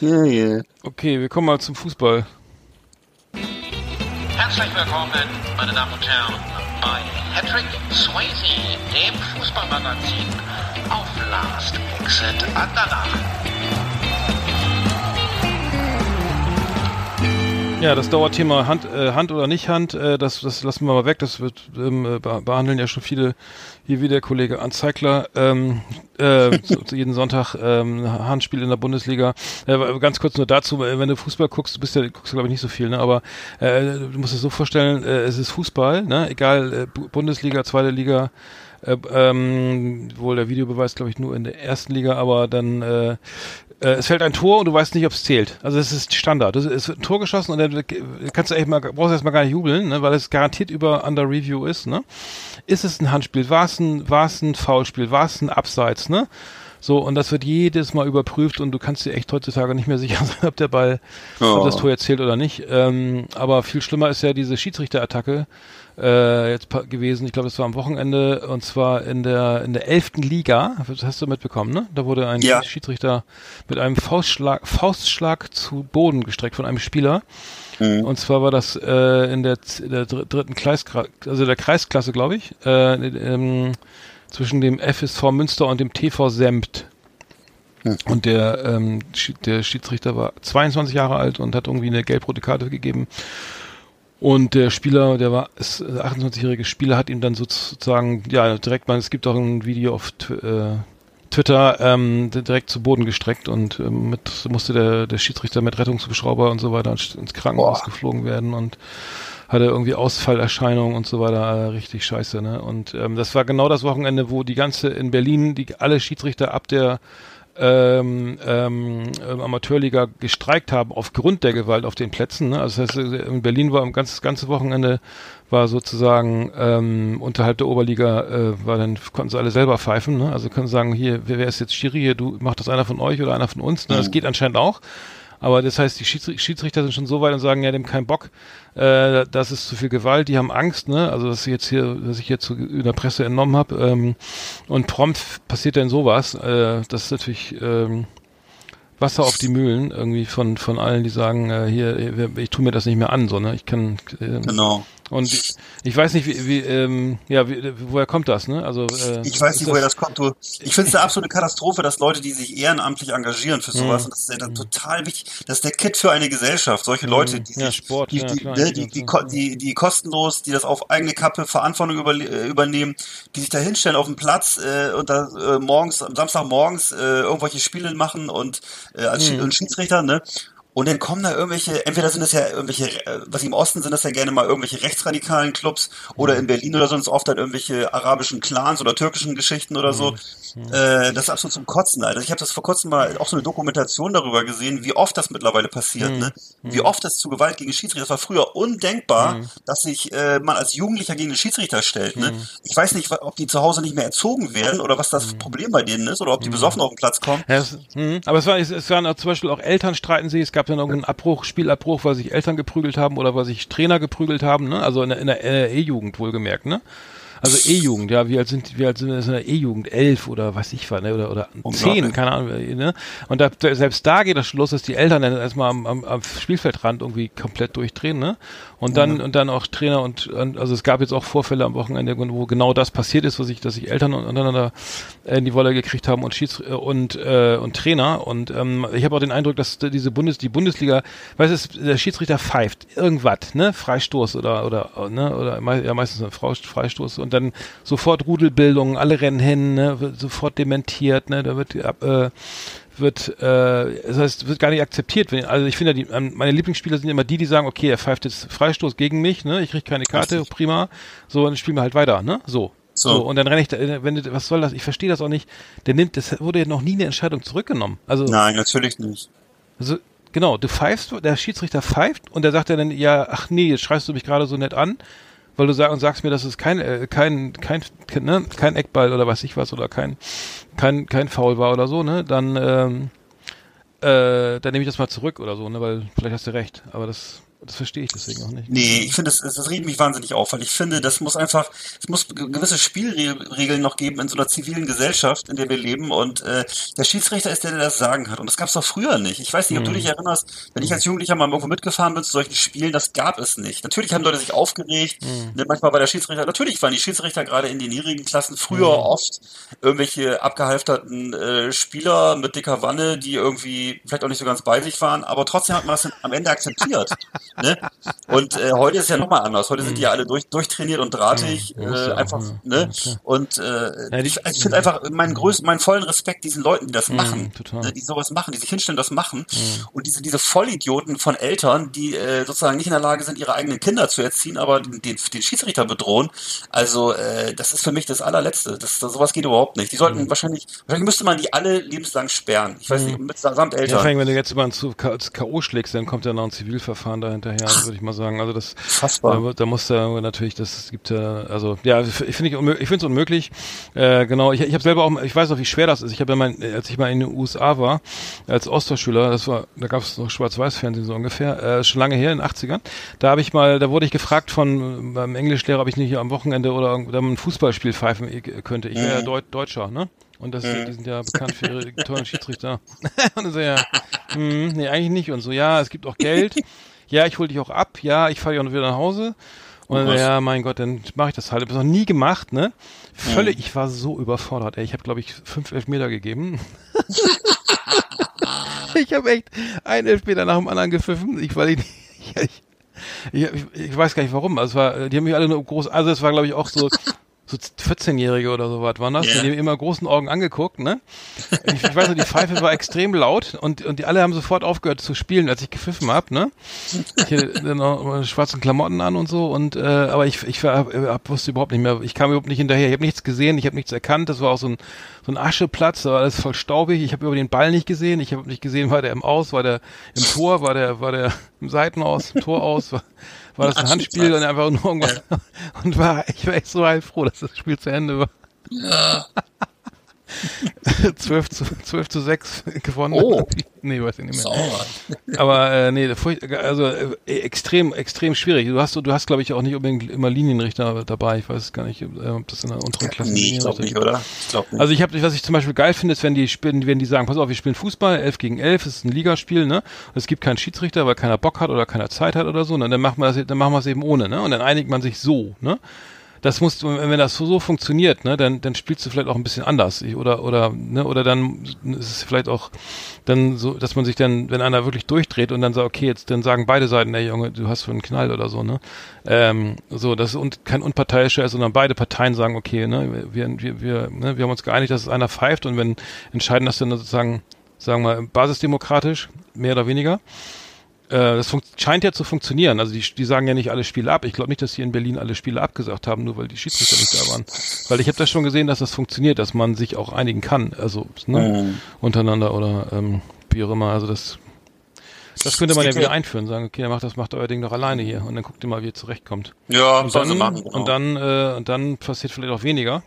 ja, ja. Okay, wir kommen mal zum Fußball. Herzlich willkommen, meine Damen und Herren, bei Patrick Swayze, dem Fußballmagazin auf Last Exit Andernach. Ja, das Dauerthema Hand, äh, Hand oder nicht Hand, äh, das, das lassen wir mal weg. Das wird ähm, äh, be- behandeln ja schon viele, hier wie der Kollege Anzeigler, ähm, äh, zu, zu jeden Sonntag ähm, Handspiel in der Bundesliga. Äh, ganz kurz nur dazu, äh, wenn du Fußball guckst, du bist ja, guckst du glaube ich nicht so viel, ne? aber äh, du musst es so vorstellen, äh, es ist Fußball, ne? egal, äh, Bu- Bundesliga, zweite Liga, äh, ähm, wohl der Videobeweis glaube ich nur in der ersten Liga, aber dann äh, äh, es fällt ein Tor und du weißt nicht, ob es zählt. Also es ist Standard. Es wird ein Tor geschossen und dann kannst du echt mal, brauchst du erstmal gar nicht jubeln, ne, weil es garantiert über Under Review ist, ne? Ist es ein Handspiel? War es ein, war es ein Foulspiel? War es ein Abseits, ne? So, und das wird jedes Mal überprüft und du kannst dir echt heutzutage nicht mehr sicher sein, ob der Ball, ob das Tor jetzt zählt oder nicht. Ähm, aber viel schlimmer ist ja diese Schiedsrichterattacke äh, jetzt gewesen. Ich glaube, das war am Wochenende und zwar in der in der elften Liga. Das hast du mitbekommen, ne? Da wurde ein Ja. Schiedsrichter mit einem Faustschlag, Faustschlag zu Boden gestreckt von einem Spieler. Und zwar war das äh, in der, der dr- dritten Kreis, also der Kreisklasse, glaube ich, äh, ähm, zwischen dem FSV Münster und dem TV Sempt. Und der, ähm, der Schiedsrichter war 22 Jahre alt und hat irgendwie eine gelb-rote Karte gegeben. Und der Spieler, der war, ist, äh, 28-jährige Spieler, hat ihm dann sozusagen, ja, direkt mal, es gibt auch ein Video auf äh, Twitter, ähm, direkt zu Boden gestreckt und ähm, mit musste der, der Schiedsrichter mit Rettungshubschrauber und so weiter ins ins Krankenhaus Boah. geflogen werden und hatte irgendwie Ausfallerscheinungen und so weiter, äh, richtig scheiße, ne? Und ähm, das war genau das Wochenende, wo die ganze in Berlin, die alle Schiedsrichter ab der ähm, ähm, Amateurliga gestreikt haben aufgrund der Gewalt auf den Plätzen. Ne? Also das heißt, in Berlin war am ganz, das ganze Wochenende war sozusagen ähm, unterhalb der Oberliga äh, war dann konnten sie alle selber pfeifen. Ne? Also können sie sagen, hier, wer, wer ist jetzt Schiri hier? Du macht das einer von euch oder einer von uns? Ne? Das geht anscheinend auch. Aber das heißt, die Schiedsri- Schiedsrichter sind schon so weit und sagen, ja, dem kein Bock, äh, das ist zu viel Gewalt, die haben Angst, ne? Also dass ich jetzt hier, dass ich jetzt in der Presse entnommen habe. Ähm, und prompt passiert dann sowas. Äh, das ist natürlich ähm, Wasser auf die Mühlen irgendwie von von allen, die sagen, äh, hier, ich tue mir das nicht mehr an, so ne? Ich kann äh, Genau. Und ich, weiß nicht, wie, wie ähm, ja, wie, woher kommt das, ne? Also äh, Ich weiß nicht, woher das kommt. Du, ich finde es eine absolute Katastrophe, dass Leute, die sich ehrenamtlich engagieren für sowas, und das ist ja dann total wichtig, das ist der Kit für eine Gesellschaft. Solche Leute, die, sich, die, die, die, kostenlos, die das auf eigene Kappe Verantwortung über, äh, übernehmen, die sich da hinstellen auf dem Platz äh, und da äh, morgens, am Samstagmorgens äh, irgendwelche Spiele machen und äh, als und Schiedsrichter, ne? Und dann kommen da irgendwelche, entweder sind das ja irgendwelche, äh, was im Osten sind das ja gerne mal irgendwelche rechtsradikalen Clubs oder in Berlin oder so sind es oft dann irgendwelche arabischen Clans oder türkischen Geschichten oder so. Äh, das ist absolut zum Kotzen, Alter. Ich habe das vor kurzem mal auch so eine Dokumentation darüber gesehen, wie oft das mittlerweile passiert, ne? Wie oft das zu Gewalt gegen Schiedsrichter. Das war früher undenkbar, dass sich äh, man als Jugendlicher gegen den Schiedsrichter stellt, ne? Ich weiß nicht, ob die zu Hause nicht mehr erzogen werden oder was das Problem bei denen ist oder ob die besoffen auf den Platz kommen. Ja, es, aber es war, es, waren auch zum Beispiel auch Eltern streiten sich. Es gab dann irgendeinen Abbruch, Spielabbruch, weil sich Eltern geprügelt haben oder weil sich Trainer geprügelt haben. Ne? Also in der, in der, E-Jugend wohlgemerkt. Ne? Also E-Jugend, ja, wie alt sind, wie alt sind das in der E-Jugend? Elf oder was ich war, ne? oder, oder zehn, keine Ahnung. Ne? Und da, selbst da geht das schon los, dass die Eltern dann erstmal am, am, am Spielfeldrand irgendwie komplett durchdrehen. Ne? Und dann, und dann auch Trainer und, also es gab jetzt auch Vorfälle am Wochenende, wo genau das passiert ist, was ich, dass sich Eltern untereinander in die Wolle gekriegt haben und Schieds äh, und äh, und Trainer. Und ähm, ich habe auch den Eindruck, dass diese Bundes die Bundesliga, weiß es, der Schiedsrichter pfeift irgendwas, ne, Freistoß oder oder ne? Oder ja meistens ein Freistoß und dann sofort Rudelbildung, alle rennen hin, ne, wird sofort dementiert, ne, da wird äh, wird, äh, das heißt, wird gar nicht akzeptiert. Wenn, also ich finde, die, ähm, meine Lieblingsspieler sind immer die, die sagen, okay, er pfeift jetzt Freistoß gegen mich, ne, ich krieg keine Karte, prima, so, dann spielen wir halt weiter, ne, so. So. So. und dann renne ich da, äh, wenn, du- was soll das? Ich verstehe das auch nicht. Der nimmt, das wurde ja noch nie eine Entscheidung zurückgenommen. Also, Nein, natürlich nicht. also genau, du pfeifst, der Schiedsrichter pfeift und der sagt ja dann, ja, ach nee, jetzt schreist du mich gerade so nett an, weil du sag, und sagst mir, das ist kein, äh, kein, kein, kein, ne, kein Eckball oder weiß ich was oder kein, kein, kein Foul war oder so, ne, dann, ähm, äh, dann nehme ich das mal zurück oder so, ne, weil vielleicht hast du recht, aber das, das verstehe ich deswegen auch nicht. Nee, ich finde, das, das regt mich wahnsinnig auf, weil ich finde, das muss einfach, es muss ge- gewisse Spielregeln noch geben in so einer zivilen Gesellschaft, in der wir leben. Und äh, der Schiedsrichter ist der, der das Sagen hat. Und das gab es doch früher nicht. Ich weiß nicht, ob du dich erinnerst, wenn ich als Jugendlicher mal irgendwo mitgefahren bin zu solchen Spielen, das gab es nicht. Natürlich haben Leute sich aufgeregt. Ne, manchmal war der Schiedsrichter, natürlich waren die Schiedsrichter gerade in den niedrigen Klassen früher oft irgendwelche abgehalfterten äh, Spieler mit dicker Wanne, die irgendwie vielleicht auch nicht so ganz bei sich waren, aber trotzdem hat man das am Ende akzeptiert. ne? Und äh, heute ist es ja nochmal anders. Heute sind die ja alle durch, durchtrainiert und drahtig, Ja, äh, ja einfach, ja. ne? Ja, und äh, Ja, ich, ich finde einfach meinen größten, meinen vollen Respekt diesen Leuten, die das machen, total. ne? die sowas machen, die sich hinstellen, das machen. Und diese, diese Vollidioten von Eltern, die äh, sozusagen nicht in der Lage sind, ihre eigenen Kinder zu erziehen, aber den, den, den Schiedsrichter bedrohen. Also äh, das ist für mich das allerletzte. Das, das, sowas geht überhaupt nicht. Die sollten wahrscheinlich, wahrscheinlich müsste man die alle lebenslang sperren. Ich weiß nicht, mit samt Ja, Eltern. vor allem, wenn du jetzt K- ins K.O. schlägst, dann kommt ja noch ein Zivilverfahren dahinter. Hinterher, würde ich mal sagen. Also das, Fassbar. da, da muss da natürlich, das gibt ja, also ja, ich finde ich, finde es unmöglich. Äh, genau, ich, ich habe selber auch, ich weiß auch, wie schwer das ist. Ich habe ja mein, als ich mal in den USA war als Austauschschüler, das war, da gab es noch Schwarz-Weiß-Fernsehen so ungefähr, äh, schon lange her in den 80ern. Da habe ich mal, da wurde ich gefragt von meinem Englischlehrer, ob ich nicht hier am Wochenende oder ein Fußballspiel pfeifen könnte. Ich wäre ja Deut Deutscher, ne? Und das, die sind ja bekannt für ihre tollen Schiedsrichter. und dann so, ja, hm, nee, eigentlich nicht. Und so, ja, es gibt auch Geld. Ja, ich hole dich auch ab. Ja, ich fahre dich auch noch wieder nach Hause. Und was? ja, mein Gott, dann mache ich das halt. Ich habe noch nie gemacht, ne? Völlig, ich war so überfordert, ey. Ich habe, glaube ich, fünf Elfmeter gegeben. ich habe echt einen Elfmeter nach dem anderen gepfiffen. Ich, weil ich, ich, ich, ich weiß gar nicht warum. Also es war, die haben mich alle nur groß, also es war, glaube ich, auch so, so 14-Jährige oder so was waren das. Ja. Die haben immer großen Augen angeguckt, ne? Ich, ich weiß noch, die Pfeife war extrem laut und, und die alle haben sofort aufgehört zu spielen, als ich gepfiffen hab, ne? Ich hatte dann noch meine schwarzen Klamotten an und so und äh, aber ich ich war, hab, wusste überhaupt nicht mehr, ich kam überhaupt nicht hinterher. Ich habe nichts gesehen, ich habe nichts erkannt. Das war auch so ein so ein Ascheplatz, da war alles voll staubig. Ich habe über den Ball nicht gesehen. Ich habe nicht gesehen, war der im Aus, war der im Tor, war der war der im Seitenaus, im Tor aus, war, war das ein Handspiel und einfach nur irgendwas und war ich war echt so heilfroh, dass das Spiel zu Ende war. Ja. 12 zu 12 zu 6 gewonnen. Oh. Nee, weiß ich nicht mehr. Aber äh, nee, also äh, extrem, extrem schwierig. Du hast, du hast, glaube ich, auch nicht unbedingt immer Linienrichter dabei. Ich weiß gar nicht, äh, ob das in der unteren Klasse Nee, ich glaube nicht, oder? Ich glaube nicht. Also ich habe, was ich zum Beispiel geil finde, ist, wenn die spielen, wenn die sagen, pass auf, wir spielen Fußball, 11 gegen 11, es ist ein Ligaspiel, ne? Es gibt keinen Schiedsrichter, weil keiner Bock hat oder keiner Zeit hat oder so, und dann machen wir das, dann machen wir es eben ohne, ne? Und dann einigt man sich so, ne? Das muss, wenn das so, funktioniert, ne, dann, dann spielst du vielleicht auch ein bisschen anders, Ich- oder, oder, ne, oder dann ist es vielleicht auch dann so, dass man sich dann, wenn einer wirklich durchdreht und dann sagt, okay, jetzt, dann sagen beide Seiten, der Junge, du hast für einen Knall oder so, ne, ähm, so, das ist und, kein unparteiischer ist, sondern beide Parteien sagen, okay, ne, wir, wir, wir, ne, wir haben uns geeinigt, dass es einer pfeift und wenn entscheiden das dann sozusagen, sagen wir, basisdemokratisch, mehr oder weniger, das funkt- scheint ja zu funktionieren. Also die, die sagen ja nicht alle Spiele ab. Ich glaube nicht, dass hier in Berlin alle Spiele abgesagt haben, nur weil die Schiedsrichter nicht da waren. Weil ich habe das schon gesehen, dass das funktioniert, dass man sich auch einigen kann, also ne, Mhm. untereinander oder ähm, wie auch immer. Also das, das könnte man ja wieder ja- einführen, sagen, okay, macht das, macht euer Ding doch alleine hier und dann guckt ihr mal, wie ihr zurechtkommt. Ja, Und dann, sie machen. Genau. und dann, äh, und dann passiert vielleicht auch weniger,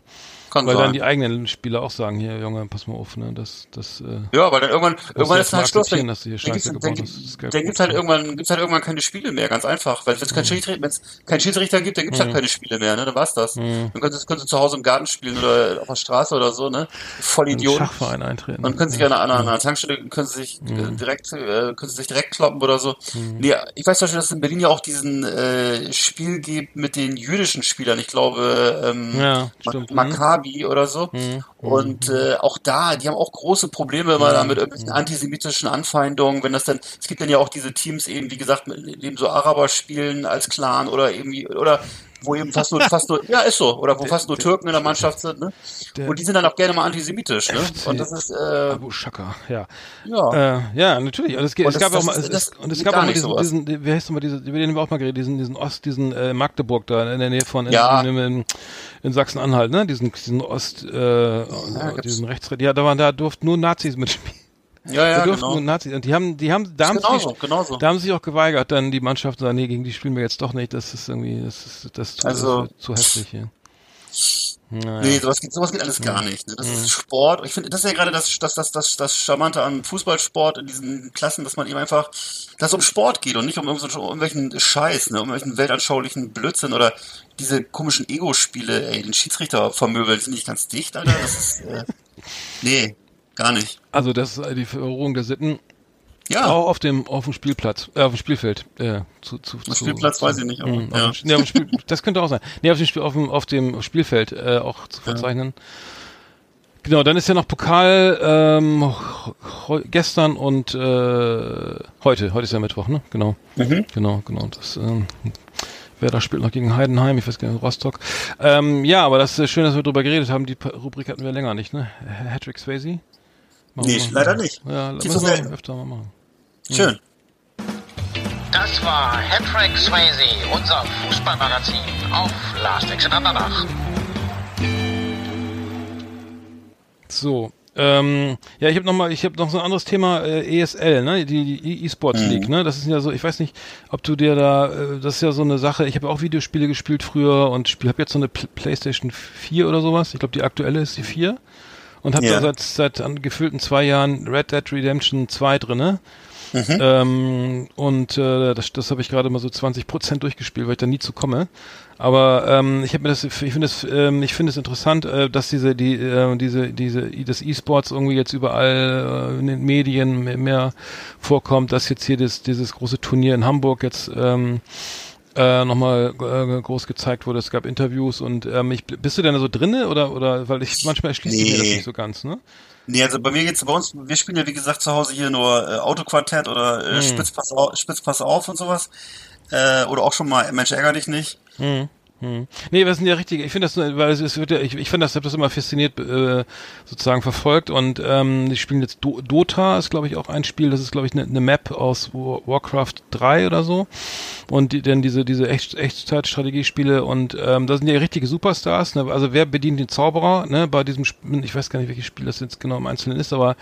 Kann weil sein. dann die eigenen Spieler auch sagen, hier Junge, pass mal auf, ne, das, das, äh, Ja, weil dann irgendwann, irgendwann ist halt Schluss. Dann, dass du hier dann Scheiße dann, dann gibt's halt irgendwann, gibt's halt irgendwann keine Spiele mehr, ganz einfach. Weil wenn es keinen Schiedsrichter, wenn's keinen Schiedsrichter gibt, dann gibt's Mhm. halt keine Spiele mehr, ne? Dann war's das. Dann können sie, können sie zu Hause im Garten spielen oder auf der Straße oder so, ne? Voll Idioten. Schachverein eintreten. Man können sich an einer, an einer Tankstelle können sie sich Mhm. äh, direkt äh, können sie sich direkt kloppen oder so. Nee, ich weiß zum Beispiel, dass es in Berlin ja auch diesen äh, Spiel gibt mit den jüdischen Spielern. Ich glaube ähm, Ja, stimmt. Mhm. Maccabi oder so. Und äh, auch da, die haben auch große Probleme immer da mit Mhm. irgendwelchen antisemitischen Anfeindungen, wenn das dann, es gibt dann ja auch diese Teams eben, wie gesagt, mit eben so Araber spielen als Clan oder irgendwie, oder wo eben fast nur, fast nur, ja, ist so, oder wo fast nur Türken in der Mannschaft sind, ne? der- Und die sind dann auch gerne mal antisemitisch, ne? Und das ist, äh, Abu Shaka, ja. ja. Äh, ja, natürlich. Und es, Und es das- gab das auch mal, es, das und es gab auch mal diesen, sowas. diesen, wie heißt nochmal diese, über den haben wir auch mal geredet, diesen, diesen Ost, diesen äh, Magdeburg da in der Nähe von in, Ja. in, in, in Sachsen-Anhalt, ne? Diesen, diesen Ost, äh, gibt's. diesen Rechtsrät. Ja, da waren, da durften nur Nazis mitspielen. Ja, ja, da genau. nur Nazis. Und die haben, die haben, da haben Genauso, sich, genauso. da haben sie sich auch geweigert, dann die Mannschaft zu sagen, nee, gegen die spielen wir jetzt doch nicht. Das ist irgendwie, das ist, das ist zu, Also- ist zu heftig hier. Naja. Nee, sowas geht, sowas geht alles Mhm. gar nicht. Ne? Das ist Sport. Ich finde, das ist ja gerade das, das, das, das, das Charmante an Fußballsport in diesen Klassen, dass man eben einfach, dass es um Sport geht und nicht um, irgend so- irgendwelchen Scheiß, ne, um irgendwelchen weltanschaulichen Blödsinn oder diese komischen Ego-Spiele, ey, den Schiedsrichter vermöbeln, die sind nicht ganz dicht, Alter. Das ist, äh, nee, gar nicht. Also das ist die Vereroberung der Sitten Ja, Auch auf dem auf dem Spielplatz, äh, auf dem Spielfeld. Äh, zu, zu, Auf zu, Spielplatz zu, weiß ich nicht, aber, mh, ja. auf dem, nee, auf dem Spiel, das könnte auch sein. Nee, auf dem, Spiel, auf dem, auf dem Spielfeld äh, auch zu verzeichnen. Genau, dann ist ja noch Pokal ähm, gestern und äh, heute. Heute ist ja Mittwoch, ne? Genau. Mhm. Genau, genau. Das, ähm, Werder spielt noch gegen Heidenheim, ich weiß gar nicht, Rostock. Ähm, ja, aber das ist schön, dass wir drüber geredet haben. Die Rubrik hatten wir länger nicht, ne? Hattrick Swayze? Machen Nee, mal. leider nicht. Ja, so wir selten. öfter mal machen. schön. Das war Hattrick Swayze, unser Fußballmagazin auf Last Exit Andernach. So, Ähm, ja, ich habe noch mal, ich habe noch so ein anderes Thema äh, ESL, ne, die die E-Sports League, ne, das ist ja so, ich weiß nicht, ob du dir da, äh, das ist ja so eine Sache. Ich habe auch Videospiele gespielt früher und spiel, habe jetzt so eine Pl PlayStation 4 oder sowas. Ich glaube, die aktuelle ist die 4 und habe Ja. da seit seit an gefühlten zwei Jahren Red Dead Redemption 2 drinne. Ähm, und äh, das, das habe ich gerade mal so 20 Prozent durchgespielt, weil ich da nie zu komme. Aber ähm, ich habe mir das, ich finde es, ähm, ich finde es interessant, äh, dass diese, die, äh, diese, diese, das E-Sports irgendwie jetzt überall äh, in den Medien mehr, mehr vorkommt, dass jetzt hier das, dieses große Turnier in Hamburg jetzt ähm, äh, nochmal äh, groß gezeigt wurde. Es gab Interviews und ähm, ich, bist du denn da so drinne oder oder weil ich manchmal erschließt sich mir das Nee. nicht so ganz, ne? Nee, also bei mir geht's bei uns, wir spielen ja wie gesagt zu Hause hier nur äh, Autoquartett oder Hm. äh, Spitzpass, auf, Spitzpass auf und sowas. Äh, oder auch schon mal Mensch ärger dich nicht. Nee, das sind ja richtige, ich finde das, weil es, wird ja, ich, ich finde das, habe das immer fasziniert äh, sozusagen verfolgt und ähm, die spielen jetzt Do Dota, ist glaube ich auch ein Spiel, das ist glaube ich eine ne Map aus War Warcraft 3 oder so und die, dann diese diese Echt Echtzeitstrategiespiele und ähm, da sind ja richtige Superstars, ne? also wer bedient den Zauberer, ne, bei diesem, ich weiß gar nicht, welches Spiel das jetzt genau im Einzelnen ist, aber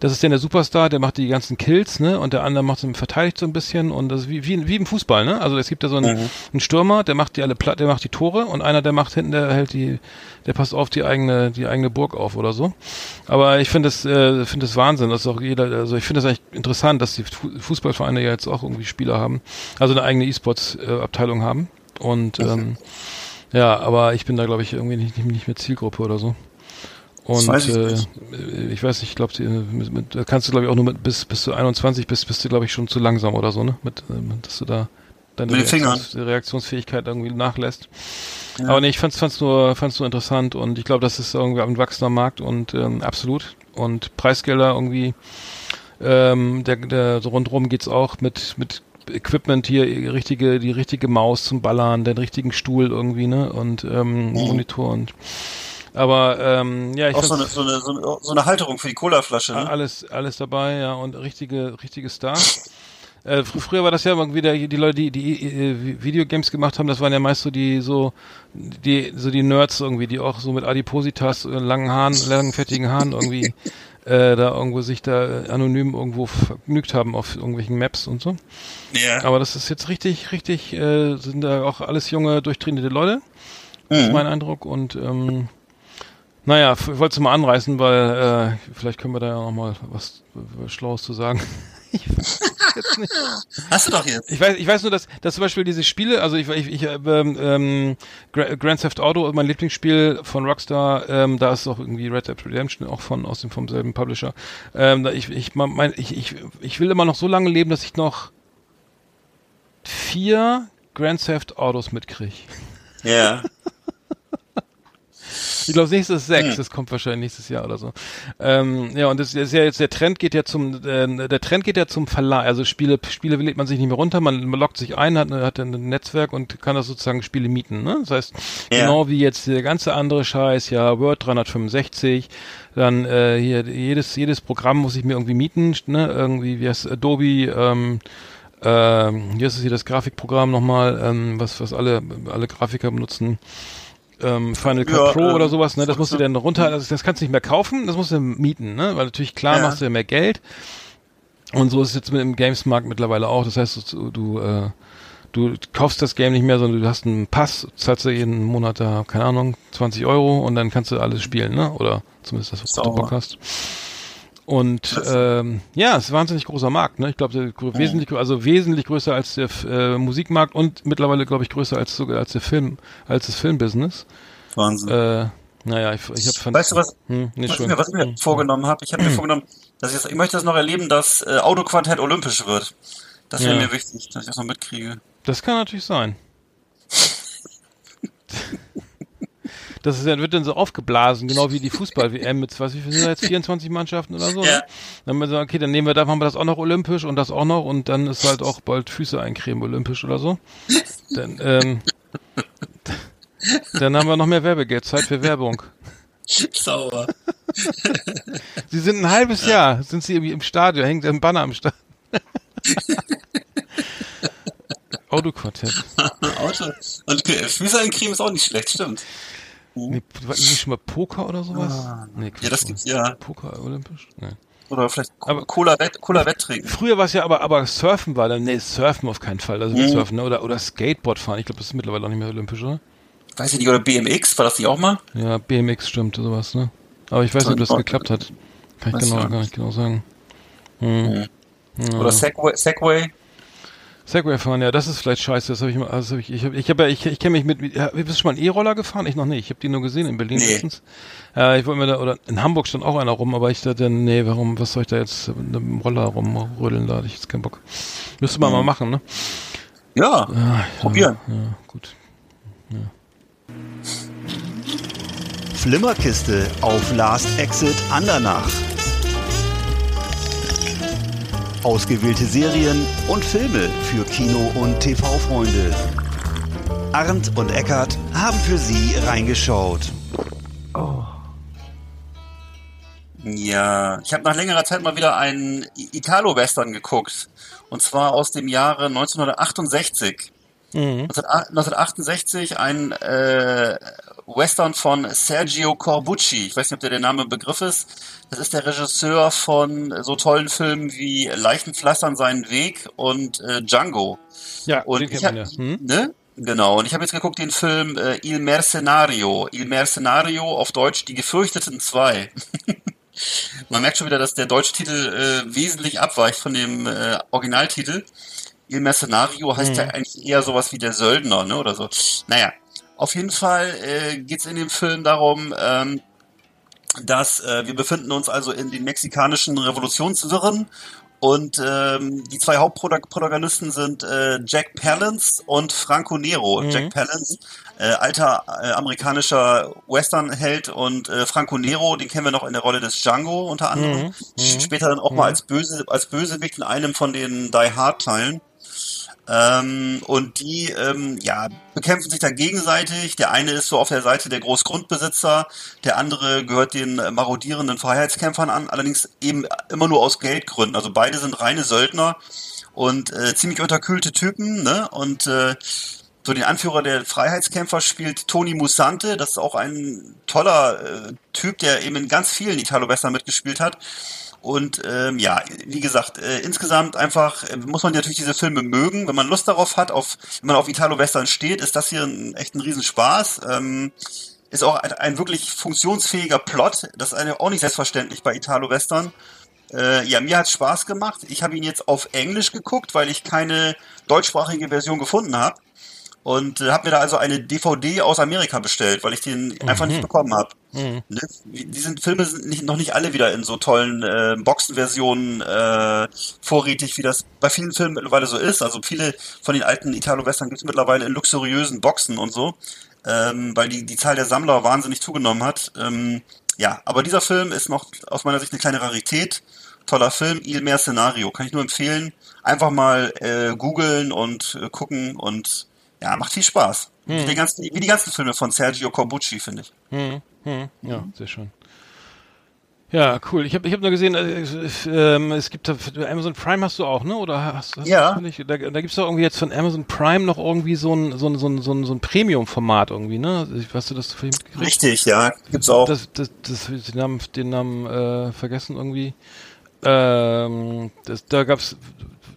das ist dann der Superstar, der macht die ganzen Kills, ne, und der andere macht so, verteidigt so ein bisschen und das ist wie, wie, wie im Fußball, ne, also es gibt da so einen, einen Stürmer, der macht die alle platt, der macht die Tore und einer, der macht hinten, der hält die, der passt auf die eigene, die eigene Burg auf oder so. Aber ich finde das, äh, finde das Wahnsinn, dass auch jeder, also ich finde das eigentlich interessant, dass die Fu- Fußballvereine ja jetzt auch irgendwie Spieler haben, also eine eigene E-Sports-Abteilung haben und ähm, ja, aber ich bin da glaube ich irgendwie nicht, nicht, nicht mehr Zielgruppe oder so. Und weiß ich äh, nicht. ich weiß nicht, ich glaube, da kannst du glaube ich auch nur mit bis bis zu 21 bist, bist du glaube ich schon zu langsam oder so, ne? Mit, äh, dass du da deine Fingern. Reaktions Reaktionsfähigkeit irgendwie nachlässt. Aber nee, ich fand's, fand's nur, fand's nur interessant und ich glaube, das ist irgendwie ein wachsender Markt und ähm, absolut. Und Preisgelder irgendwie, ähm, der, der so rundrum geht's auch mit, mit Equipment hier, die richtige, die richtige Maus zum Ballern, den richtigen Stuhl irgendwie, ne? Und ähm, Monitor und aber ähm, ja, ich Auch so eine, so, eine, so, eine, so eine Halterung für die Colaflasche. Ne? alles, alles dabei, ja, und richtige, richtige Stars. Äh, fr früher war das ja irgendwie der, die Leute, die, die äh, Videogames gemacht haben, das waren ja meist so die, so, die, so die Nerds irgendwie, die auch so mit Adipositas, äh, langen Haaren, langen, fettigen Haaren irgendwie, äh, da irgendwo sich da äh, anonym irgendwo vergnügt haben auf irgendwelchen Maps und so. Ja. Aber das ist jetzt richtig, richtig, äh, sind da auch alles junge, durchtrainierte Leute. Das ist mein Eindruck und, ähm, naja, ich wollte es mal anreißen, weil äh, vielleicht können wir da ja noch mal was Schlaues zu sagen. ich weiß jetzt nicht. Hast du doch jetzt. Ich weiß, ich weiß nur, dass, dass zum Beispiel diese Spiele, also ich, ich, ich ähm, ähm, Gra- Grand Theft Auto, mein Lieblingsspiel von Rockstar, ähm, da ist auch irgendwie Red Dead Redemption auch von aus dem vom selben Publisher. Ähm, da ich, ich, mein, ich, ich, ich will immer noch so lange leben, dass ich noch vier Grand Theft Autos mitkriege. Ja. Ich glaube, das nächste ist sechs. Das kommt wahrscheinlich nächstes Jahr oder so. Ähm, ja, und das ist ja jetzt der Trend geht ja zum äh, der Trend geht ja zum Verleih. Also Spiele Spiele lädt man sich nicht mehr runter. Man, man loggt sich ein, hat, hat ein Netzwerk und kann das sozusagen Spiele mieten. Ne? Das heißt Ja. genau wie jetzt der ganze andere Scheiß, ja Word 365, dann äh, hier jedes jedes Programm muss ich mir irgendwie mieten. Ne? Irgendwie wie heißt Adobe. Ähm, ähm, hier ist es hier das Grafikprogramm nochmal, ähm, was was alle alle Grafiker benutzen ähm, Final Cut Ja, Pro ähm, oder sowas, ne? Das musst du dann runter, das, das kannst du nicht mehr kaufen, das musst du mieten, ne? Weil natürlich klar Ja. machst du ja mehr Geld. Und so ist es jetzt mit dem Gamesmarkt mittlerweile auch. Das heißt, du, du, äh, du kaufst das Game nicht mehr, sondern du hast einen Pass, zahlst du jeden Monat da, keine Ahnung, 20 Euro und dann kannst du alles spielen, ne? Oder zumindest das, was du Sauber. Bock hast. Und ähm, ja, es ist ein wahnsinnig großer Markt. Ne? Ich glaube, der grö- wesentlich, also wesentlich größer als der äh, Musikmarkt und mittlerweile, glaube ich, größer als sogar als der Film, als das Filmbusiness. Wahnsinn. Äh, naja, ich, ich habe Weißt du was? Hm, nee, was, ich mir, was ich mir vorgenommen habe? Ich habe mir vorgenommen, dass ich, das, ich möchte das noch erleben, dass äh, Autoquartett olympisch wird. Das wäre Ja. mir wichtig, dass ich das noch mitkriege. Das kann natürlich sein. Das ist, ja- wird dann so aufgeblasen, genau wie die Fußball-WM mit, was, wie viel sind da jetzt, 24 Mannschaften oder so? Ja. Ne? Dann haben wir gesagt, okay, dann nehmen wir, da machen wir das auch noch olympisch und das auch noch und dann ist halt auch bald Füße eincremen olympisch oder so. Dann, ähm, dann haben wir noch mehr Werbegeld, Zeit für Werbung. Sauber. Sie sind ein halbes Jahr, sind sie irgendwie im Stadion, hängt ein Banner am Stadion. Autoquartett. Auto. Und Füße eincremen ist auch nicht schlecht, stimmt. Nee, war nicht schon mal Poker oder sowas? Nee, Ja, das gibt's ja. Poker olympisch? Nee. Oder vielleicht Aber- Cola, Wett, Cola Wetttrinken. Früher war es ja aber, aber Surfen war dann, nee, Surfen auf keinen Fall, also Mhm. Surfen, ne? oder, oder Skateboard fahren, ich glaube, das ist mittlerweile auch nicht mehr olympisch, oder? Weiß ich nicht, oder BMX, war das nicht auch mal? Ja, BMX stimmt, sowas, ne? Aber ich weiß nicht, ob das geklappt hat. Kann ich genau, gar nicht genau sagen. Hm. Oder Segway, Segway. Segway fahren, ja, das ist vielleicht scheiße. Das habe ich mal, also hab ich, ich habe, ich habe ja, ich, ich kenne mich mit, ja, bist du schon mal einen E-Roller gefahren? Ich noch nicht. Ich habe die nur gesehen in Berlin Nee. letztens. Äh, ich wollte mir da, oder in Hamburg stand auch einer rum, aber ich dachte, nee, warum, was soll ich da jetzt mit einem Roller rumrödeln? Da hatte ich jetzt keinen Bock. Müsste man mal machen, ne? Ja, probieren. Ja, gut. Flimmerkiste auf Last Exit Andernach. Ausgewählte Serien und Filme für Kino- und TV-Freunde. Arndt und Eckart haben für Sie reingeschaut. Ja, ich habe nach längerer Zeit mal wieder einen Italo-Western geguckt. Und zwar aus dem Jahre 1968. 1968 ein äh, Western von Sergio Corbucci. Ich weiß nicht, ob der der Name im Begriff ist. Das ist der Regisseur von so tollen Filmen wie Leichen pflastern seinen Weg und äh, Django. Ja, Und ich hab, ja. Hm? ne? Genau. Und ich habe jetzt geguckt den Film äh, Il Mercenario. Il Mercenario auf Deutsch Die Gefürchteten zwei. Man merkt schon wieder, dass der deutsche Titel äh, wesentlich abweicht von dem äh, Originaltitel. Il Mercenario heißt ja eigentlich eher sowas wie der Söldner, ne? Oder so. Naja, auf jeden Fall äh, geht es in dem Film darum, ähm, dass äh, wir befinden uns also in den mexikanischen Revolutionswirren und ähm, die zwei Hauptprotagonisten sind äh, Jack Palance und Franco Nero. Jack Palance, äh, alter äh, amerikanischer Westernheld und äh, Franco Nero, den kennen wir noch in der Rolle des Django unter anderem. Später dann auch mal als böse als Bösewicht in einem von den Die Hard Teilen. Ähm, und die ähm, ja, bekämpfen sich dann gegenseitig. Der eine ist so auf der Seite der Großgrundbesitzer, der andere gehört den marodierenden Freiheitskämpfern an, allerdings eben immer nur aus Geldgründen. Also beide sind reine Söldner und äh, ziemlich unterkühlte Typen. Ne? Und äh, so den Anführer der Freiheitskämpfer spielt Tony Musante. Das ist auch ein toller äh, Typ, der eben in ganz vielen Italo-Western mitgespielt hat. Und ähm, ja, wie gesagt, äh, insgesamt einfach äh, muss man natürlich diese Filme mögen. Wenn man Lust darauf hat, auf, wenn man auf Italo-Western steht, ist das hier ein, echt ein Riesenspaß. Ähm, ist auch ein, ein wirklich funktionsfähiger Plot. Das ist eine, auch nicht selbstverständlich bei Italo-Western. Äh, ja, mir hat's Spaß gemacht. Ich habe ihn jetzt auf Englisch geguckt, weil ich keine deutschsprachige Version gefunden habe. Und äh, habe mir da also eine DVD aus Amerika bestellt, weil ich den einfach nicht bekommen habe. Ne? Diese Filme sind nicht, noch nicht alle wieder in so tollen äh, Boxenversionen äh, vorrätig, wie das bei vielen Filmen mittlerweile so ist. Also viele von den alten Italo-Western gibt es mittlerweile in luxuriösen Boxen und so, ähm, weil die, die Zahl der Sammler wahnsinnig zugenommen hat. Ähm, ja, aber dieser Film ist noch aus meiner Sicht eine kleine Rarität. Toller Film, Il Mercenario, kann ich nur empfehlen. Einfach mal äh, googeln und äh, gucken und ja, macht viel Spaß. Wie, die ganzen, wie die ganzen Filme von Sergio Corbucci, finde ich. Hm, hm, ja, sehr schön. Ja, cool. Ich habe ich hab nur gesehen, äh, es, ähm, es gibt da, Amazon Prime hast du auch, ne? Oder hast, hast Ja. du nicht? Da, da gibt's doch irgendwie jetzt von Amazon Prime noch irgendwie so ein so ein so ein so ein, so ein Premium-Format irgendwie, ne? Ich, hast du das mitgekriegt? Richtig, ja, gibt's auch. Das, das, das, den Namen, den Namen äh, vergessen irgendwie. Ähm, das, da gab's,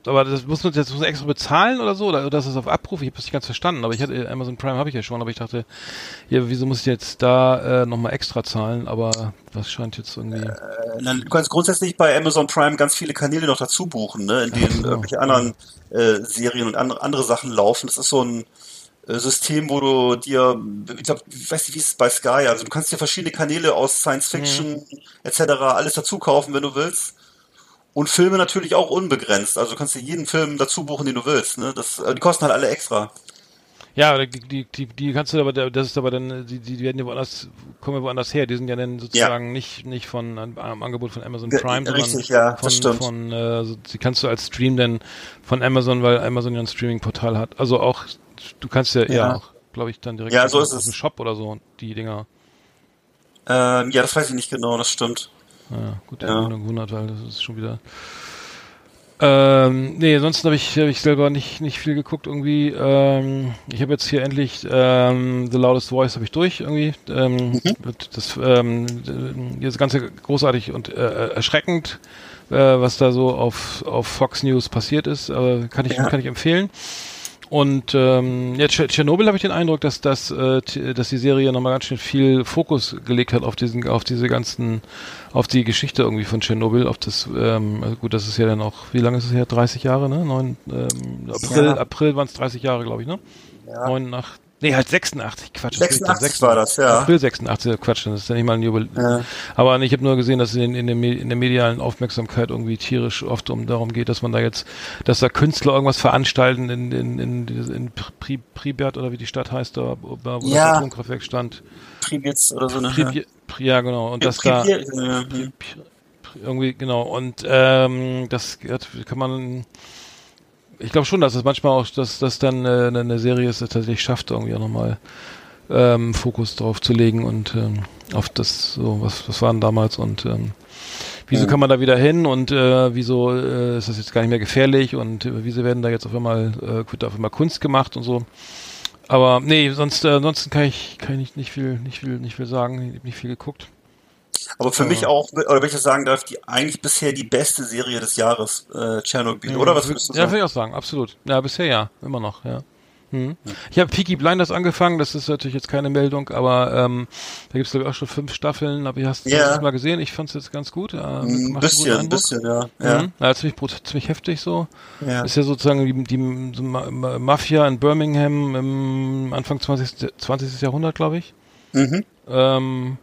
aber das muss man jetzt muss man extra bezahlen oder so oder, oder ist das auf Abruf? Ich habe das nicht ganz verstanden, aber ich hatte Amazon Prime habe ich ja schon, aber ich dachte, ja, wieso muss ich jetzt da äh, nochmal extra zahlen? Aber das scheint jetzt irgendwie. Dann, du kannst grundsätzlich bei Amazon Prime ganz viele Kanäle noch dazu buchen, ne, in denen irgendwelche anderen äh, Serien und andere, andere Sachen laufen. Das ist so ein äh, System, wo du dir, ich glaube, ich weiß nicht, wie es bei Sky, also du kannst dir verschiedene Kanäle aus Science Fiction etc. alles dazu kaufen, wenn du willst. Und Filme natürlich auch unbegrenzt. Also du kannst dir jeden Film dazu buchen, den du willst. Ne? Das, äh, die kosten halt alle extra. Ja, die, die, die, die kannst du aber, das ist aber dann, die, die werden ja woanders, kommen ja woanders her. Die sind ja dann sozusagen nicht, nicht von einem Angebot von Amazon Prime, sondern richtig, ja, das von, stimmt. von äh, die kannst du als Stream dann von Amazon, weil Amazon ja ein Streaming-Portal hat. Also auch, du kannst ja, ja, Ja. auch, glaube ich, dann direkt Ja, so aus dem Shop oder so, die Dinger. Ähm, ja, das weiß ich nicht genau, das stimmt. Ja, gut, Ja. ja. gewundert, weil das ist schon wieder. Ähm, nee, ansonsten habe ich, hab ich selber nicht, nicht viel geguckt irgendwie. Ähm, ich habe jetzt hier endlich ähm, The Loudest Voice habe ich durch irgendwie. Ähm, Das ähm, das Ganze großartig und äh, erschreckend, äh, was da so auf, auf Fox News passiert ist. Aber kann ich, Ja. kann ich empfehlen. Und ähm, ja, Tscher- Tschernobyl habe ich den Eindruck, dass das, äh, dass die Serie nochmal ganz schön viel Fokus gelegt hat auf diesen, auf diese ganzen, auf die Geschichte irgendwie von Tschernobyl, auf das, ähm, also gut, das ist ja dann auch, wie lange ist es her? 30 Jahre, ne? Neun, ähm, April, Ja. April waren es 30 Jahre, glaube ich, ne? Ja. Neun nach, nee, halt 86, Quatsch. was will ich denn? 86 war das, ja. April 86, Quatsch, das ist ja nicht mal ein Jubel. Ja. Aber ich habe nur gesehen, dass es in, in, der, in der medialen Aufmerksamkeit irgendwie tierisch oft um darum geht, dass man da jetzt, dass da Künstler irgendwas veranstalten in, in, in, in, Pri, Pripyat oder wie die Stadt heißt, da, wo Ja. das Atomkraftwerk stand. Privitz oder so, ne? Pripyat, Pri, ja, genau. Und das da irgendwie, genau. Und ähm, das kann man ich glaube schon, dass es manchmal auch, dass das dann äh, eine, Serie ist, die tatsächlich schafft, irgendwie auch nochmal ähm, Fokus drauf zu legen und ähm, auf das, so, was, was waren damals und ähm, wieso kann man da wieder hin und äh, wieso äh, ist das jetzt gar nicht mehr gefährlich und äh, wieso werden da jetzt auf einmal, äh, wird da auf einmal Kunst gemacht und so. Aber nee, sonst äh, ansonsten kann ich kann ich nicht, viel nicht viel nicht viel sagen, nicht viel geguckt. Aber für mich auch, oder wenn ich das sagen darf, die eigentlich bisher die beste Serie des Jahres, äh, Tschernobyl, oder was würdest du Ja, sagen? würde ich auch sagen, absolut. Ja, bisher ja, immer noch, ja. Hm. Ich habe Peaky Blinders angefangen, das ist natürlich jetzt keine Meldung, aber ähm, da gibt's glaube ich auch schon fünf Staffeln, aber hast du Ja. das mal gesehen? Ich fand's jetzt ganz gut. Äh, Ein einen guten bisschen, ein bisschen, ja. Ja, Mhm. Ja, ziemlich, ziemlich heftig so. ja. Ist ja sozusagen die, die so Ma Mafia in Birmingham im Anfang 20. 20. Jahrhundert, glaube ich. Mhm. Ähm,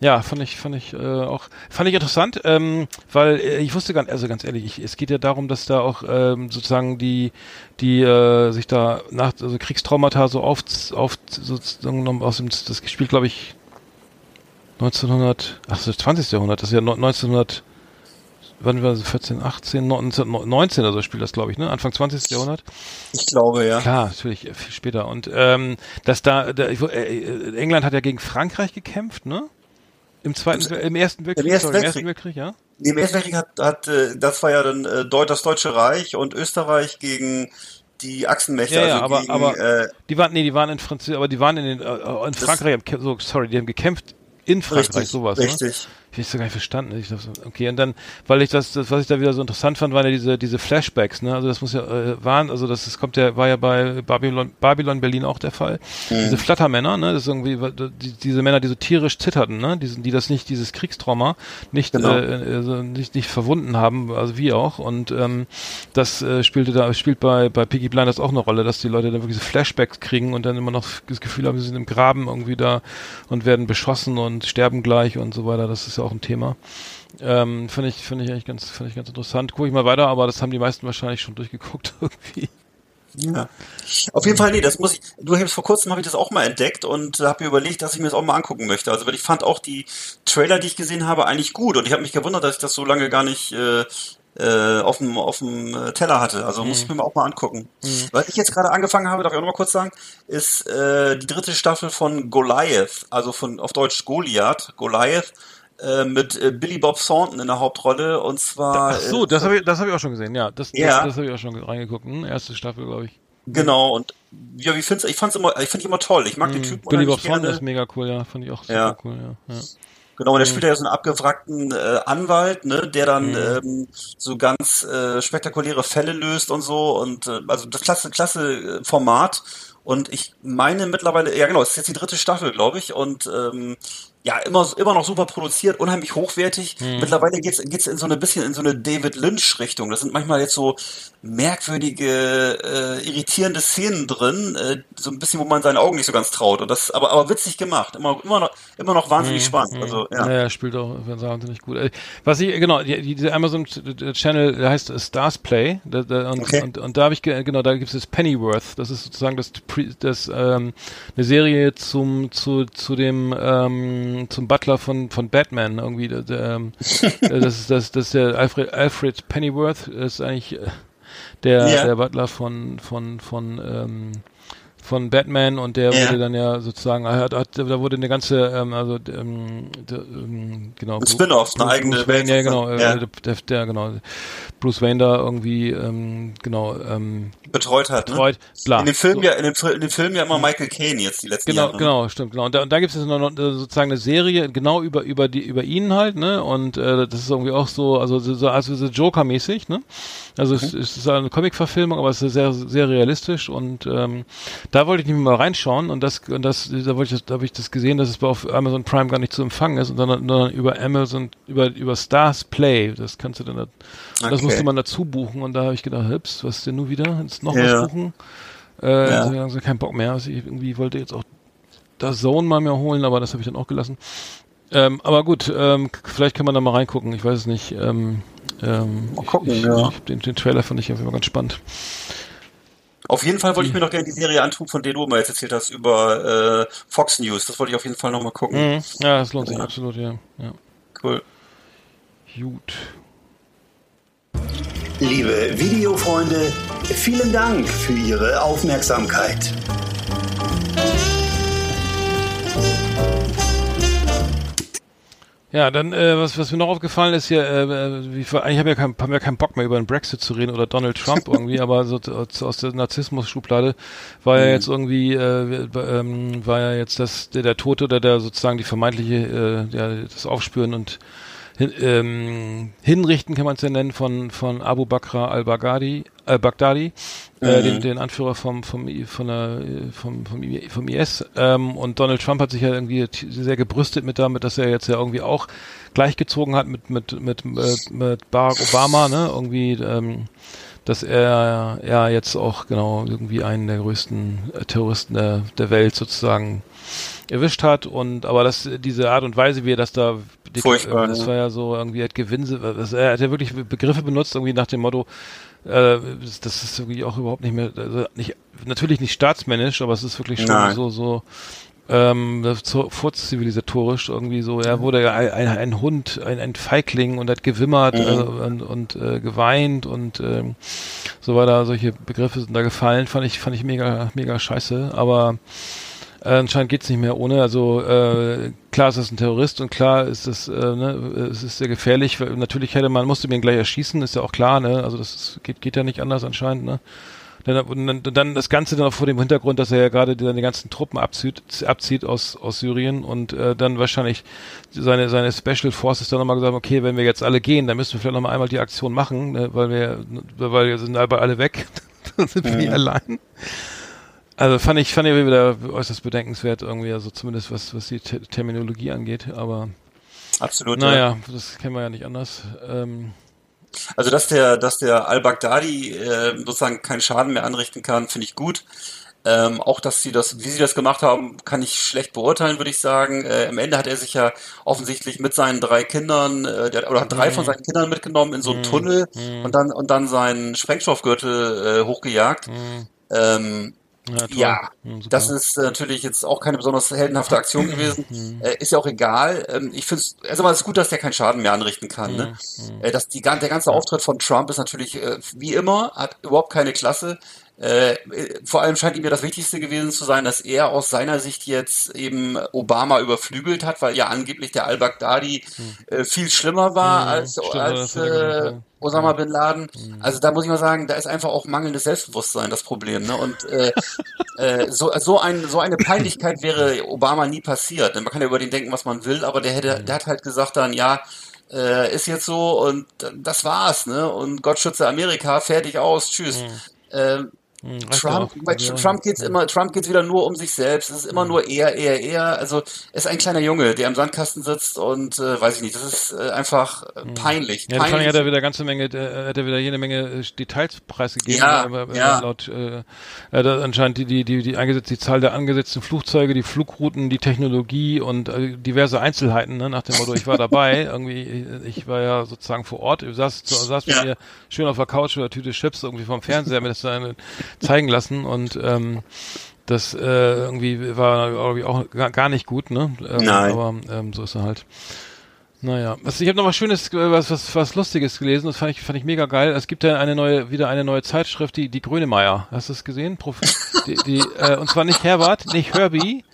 ja, fand ich, fand ich äh, auch, fand ich interessant, ähm, weil äh, ich wusste gar nicht, also ganz ehrlich, ich, es geht ja darum, dass da auch ähm, sozusagen die, die äh, sich da nach also Kriegstraumata so auf, auf sozusagen aus dem, das gespielt, glaube ich, 1900, ach, das ist 20. Jahrhundert, das ist ja no- 1900, wann war das, 14, 18, 1919 oder so spielt das, glaube ich, ne? Anfang 20. Jahrhundert. Ich glaube, ja. Klar, natürlich viel später. Und ähm, dass da, da äh, England hat ja gegen Frankreich gekämpft, ne? Im zweiten, im ersten Weltkrieg, Ersten sorry, im Weltkrieg. ersten Weltkrieg, ja. Nee, Im Ersten Weltkrieg hat, hat äh, das war ja dann äh, das Deutsche Reich und Österreich gegen die Achsenmächte, Ja, ja, also aber, gegen, aber äh, die waren, nee, die waren in Französisch, aber die waren in den, äh, in Frankreich, so, sorry, die haben gekämpft in Frankreich, richtig, sowas, ne? Ich hab's gar nicht verstanden. Ich dachte, so, okay, und dann, weil ich das, das, was ich da wieder so interessant fand, waren ja diese, diese Flashbacks, ne? Also das muss ja, äh, waren, also das, das kommt ja, war ja bei Babylon, Babylon Berlin auch der Fall. Diese Flattermänner, ne? Das ist irgendwie, die, diese Männer, die so tierisch zitterten, ne? Die, die das nicht, dieses Kriegstrauma nicht, Genau. äh, also nicht, nicht verwunden haben, also wie auch. Und ähm, das äh, spielte da, spielt bei, bei Piggy Blinders auch eine Rolle, dass die Leute dann wirklich diese Flashbacks kriegen und dann immer noch das Gefühl haben, sie sind im Graben irgendwie da und werden beschossen und sterben gleich und so weiter. Das ist ja auch ein Thema. Ähm, finde ich, finde ich eigentlich ganz, finde ich ganz interessant. Gucke ich mal weiter, aber das haben die meisten wahrscheinlich schon durchgeguckt irgendwie. Ja. Auf jeden Fall, nee, das muss ich, du hast vor kurzem habe ich das auch mal entdeckt und habe mir überlegt, dass ich mir das auch mal angucken möchte. Also, weil ich fand auch die Trailer, die ich gesehen habe, eigentlich gut und ich habe mich gewundert, dass ich das so lange gar nicht äh, äh, auf dem auf dem äh, Teller hatte. Also muss ich mir auch mal angucken. Was ich jetzt gerade angefangen habe, darf ich auch noch mal kurz sagen, ist äh, die dritte Staffel von Goliath, also von auf Deutsch Goliath, Goliath äh, mit äh, Billy Bob Thornton in der Hauptrolle und zwar Ach so, äh, das habe ich, das habe ich auch schon gesehen. Ja, das, Ja. das, das habe ich auch schon reingeguckt. Hm? Erste Staffel, glaube ich. Genau, und ja, wie find's, ich fand's immer, ich find ihn immer toll. Ich mag den Typen. Billy Bob Thornton ist mega cool, ja, fand ich auch super Ja. cool, ja. ja. Genau, und er spielt ja so einen abgewrackten äh, Anwalt, ne, der dann Mhm. ähm, so ganz äh, spektakuläre Fälle löst und so und äh, also das klasse, klasse Format. Und ich meine mittlerweile, ja genau, es ist jetzt die dritte Staffel, glaube ich, und ähm, ja, immer, immer noch super produziert, unheimlich hochwertig. Mhm. Mittlerweile geht's geht's in so eine bisschen in so eine David Lynch-Richtung. Das sind manchmal jetzt so merkwürdige, äh, irritierende Szenen drin, äh, so ein bisschen, wo man seinen Augen nicht so ganz traut. Und das, aber, aber witzig gemacht, immer, immer noch, immer noch wahnsinnig spannend. Also, ja. Ja, spielt auch wahnsinnig gut. Äh, Was ich, genau, die, die, dieser Amazon-Channel, heißt Stars Play. Da, da, und, Okay. und, und da habe ich, ge- genau, da gibt es das Pennyworth. Das ist sozusagen das, das ähm, eine Serie zum, zu, zu dem, ähm, zum Butler von, von Batman irgendwie. Der, der, ähm, äh, das ist, das, das der Alfred, Alfred Pennyworth, ist eigentlich äh, der, Ja. der Butler von, von, von, ähm, von Batman und der Ja. wurde dann ja sozusagen, er hat, hat, da wurde eine ganze, ähm, also ähm, ähm, genau. Ein Spin-off, eine Bruce- eigene Bruce Welt Wayne, ja genau, sozusagen. Ja. äh, der, der, genau, Bruce Wayne da irgendwie, ähm, genau, ähm, betreut hat. Ne? betreut, bla. In dem Film So. ja, in dem, in dem Film ja immer Michael Caine jetzt die letzten Genau, Jahre. ne? genau, stimmt, genau. Und da, und da gibt es jetzt noch, äh, sozusagen eine Serie genau über über die über ihn halt, ne? Und äh, das ist irgendwie auch so, also so so- also so Joker-mäßig, ne? Also es, es ist eine Comic-Verfilmung, aber es ist sehr sehr realistisch und ähm, da wollte ich nämlich mal reinschauen und das und das da wollte ich da habe ich das gesehen, dass es auf Amazon Prime gar nicht zu empfangen ist, sondern, sondern über Amazon über über Stars Play. Das kannst du dann da, und das Okay. musste man dazu buchen und da habe ich gedacht, hüps, was ist denn nun wieder? Jetzt noch Ja. was buchen? Äh, Ja. also langsam keinen Bock mehr. Also ich irgendwie wollte jetzt auch das Zone mal mir holen, aber das habe ich dann auch gelassen. Ähm, aber gut, ähm, vielleicht kann man da mal reingucken. Ich weiß es nicht. Ähm, ähm, Mal gucken, ich, ich, ja. ich, den, den Trailer fand ich auf jeden Fall ganz spannend. Auf jeden Fall wollte ich mir noch gerne die Serie antun, von der du mal jetzt erzählt hast, über äh, Fox News. Das wollte ich auf jeden Fall noch mal gucken. Mhm. Ja, das lohnt sich Ja. absolut, ja. ja. Cool. Gut. Liebe Videofreunde, vielen Dank für Ihre Aufmerksamkeit. Ja, dann, äh, was, was mir noch aufgefallen ist hier, äh, äh, wie, eigentlich haben wir, kein, haben wir keinen Bock mehr über den Brexit zu reden oder Donald Trump irgendwie, aber so t- aus der Narzissmus-Schublade war ja jetzt irgendwie, äh, ähm, war ja jetzt das, der, der Tote oder der sozusagen die vermeintliche, äh, ja, das Aufspüren und hin, ähm, Hinrichten kann man es ja nennen von, von Abu Bakr al-Baghdadi, al-Baghdadi, äh, den, den Anführer vom, vom, von der, äh, vom, vom, vom IS. Ähm, und Donald Trump hat sich ja irgendwie sehr gebrüstet mit damit, dass er jetzt ja irgendwie auch gleichgezogen hat mit, mit, mit, mit, mit Barack Obama, ne, irgendwie, ähm, dass er ja jetzt auch genau irgendwie einen der größten äh, Terroristen der, der Welt sozusagen erwischt hat. Und aber das diese Art und Weise, wie er das da Furchtbar, das ja. war ja so irgendwie hat Gewinse, das, er hat ja wirklich Begriffe benutzt irgendwie nach dem Motto äh, das, das ist irgendwie auch überhaupt nicht mehr also nicht natürlich nicht staatsmännisch, aber es ist wirklich schon Nein. so so ähm, das vorzivilisatorisch irgendwie so. Er wurde ja ein, ein, Hund, ein, ein Feigling und hat gewimmert Mhm. äh, und, und äh, geweint und ähm, so weiter. Solche Begriffe sind da gefallen. Fand ich fand ich mega mega scheiße. Aber anscheinend geht's nicht mehr ohne. Also äh, klar ist das ein Terrorist und klar ist es, äh, ne, es ist sehr gefährlich. Weil Natürlich hätte man musste ihn gleich erschießen, ist ja auch klar. Ne? Also das ist, geht geht ja nicht anders anscheinend. Ne? Dann, und dann, dann das Ganze dann auch vor dem Hintergrund, dass er ja gerade seine ganzen Truppen abzieht, abzieht aus, aus Syrien und äh, dann wahrscheinlich seine, seine Special Forces dann nochmal gesagt haben, okay, wenn wir jetzt alle gehen, dann müssen wir vielleicht nochmal einmal die Aktion machen, ne, weil wir, weil wir sind aber alle weg, dann sind wir hier allein. Also fand ich, fand ich wieder äußerst bedenkenswert irgendwie, also zumindest was, was die Te Terminologie angeht, aber Absolut. ja. naja, das kennen wir ja nicht anders. Ähm, Also dass der, dass der al-Baghdadi äh, sozusagen keinen Schaden mehr anrichten kann, finde ich gut. Ähm, auch dass sie das, wie sie das gemacht haben, kann ich schlecht beurteilen, würde ich sagen. Äh, am Ende hat er sich ja offensichtlich mit seinen drei Kindern, äh, der, oder hat drei von seinen Kindern mitgenommen in so einen Tunnel und dann und dann seinen Sprengstoffgürtel äh, hochgejagt. Ähm, ja, ja, das ist äh, natürlich jetzt auch keine besonders heldenhafte Aktion gewesen. Äh, ist ja auch egal. Ähm, ich finde es, also mal, es ist gut, dass der keinen Schaden mehr anrichten kann. Ne? Äh, dass die, der ganze Auftritt von Trump ist natürlich äh, wie immer, hat überhaupt keine Klasse. Äh, äh, vor allem scheint ihm ja das Wichtigste gewesen zu sein, dass er aus seiner Sicht jetzt eben Obama überflügelt hat, weil ja angeblich der al-Baghdadi äh, viel schlimmer war Mhm, als, stimmt, als äh, ja. Osama bin Laden. Also da muss ich mal sagen, da ist einfach auch mangelndes Selbstbewusstsein das Problem. Ne? Und äh, äh, so, so, ein, so eine Peinlichkeit wäre Obama nie passiert. Man kann ja über den denken, was man will, aber der hätte, der hat halt gesagt dann, ja, äh, ist jetzt so und das war's, ne? Und Gott schütze Amerika, fertig aus, tschüss. Ähm, Hm, Trump, bei Ja. Trump geht's immer, Trump geht's wieder nur um sich selbst. Es ist immer nur er, er, er. Also er ist ein kleiner Junge, der im Sandkasten sitzt und äh, weiß ich nicht. Das ist äh, einfach äh, peinlich. Ja, peinlich. hat er wieder ganze Menge, äh, hat er wieder jede Menge äh, Details preisgegeben. Ja, aber, äh, ja. Laut, äh, er hat anscheinend die, die, die, die, eingesetzt, die Zahl der angesetzten Flugzeuge, die Flugrouten, die Technologie und äh, diverse Einzelheiten, ne, nach dem Motto, ich war dabei, irgendwie, ich, ich war ja sozusagen vor Ort, ich saß, saß mit Ja. mir schön auf der Couch oder Tüte Chips irgendwie vom Fernseher, das dann zeigen lassen und, ähm, das äh, irgendwie war irgendwie auch gar, nicht gut, ne? Ähm, Nein. Aber ähm, so ist er halt. Naja, was, ich habe noch was Schönes, äh, was, was, was Lustiges gelesen, das fand ich, fand ich mega geil. Es gibt ja eine neue, wieder eine neue Zeitschrift, die, die Grönemeyer. Hast du es gesehen? Prof die, die, äh, und zwar nicht Herbert, nicht Herbie,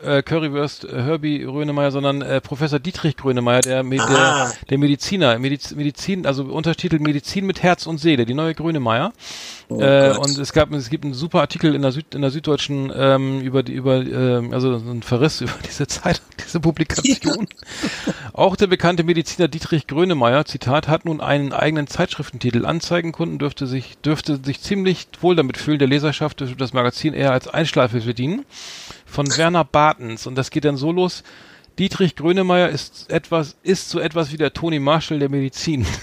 äh, Currywurst äh, Herbie Grönemeyer, sondern äh, Professor Dietrich Grönemeyer, der, Me- der, Ah. der Mediziner, Mediz, Medizin, also Untertitel Medizin mit Herz und Seele, die neue Grönemeyer. äh, Gott. und es gab, es gibt einen super Artikel in der Süd, in der Süddeutschen ähm, über die, über, ähm, also so ein Verriss über diese Zeit, diese Publikation. Auch der bekannte Mediziner Dietrich Grönemeyer, Zitat, hat nun einen eigenen Zeitschriftentitel. Anzeigenkunden dürfte sich, dürfte sich ziemlich wohl damit fühlen, der Leserschaft dürfte das Magazin eher als Einschleife bedienen. Von Werner Bartens. Und das geht dann so los. Dietrich Grönemeyer ist etwas, ist so etwas wie der Tony Marshall der Medizin.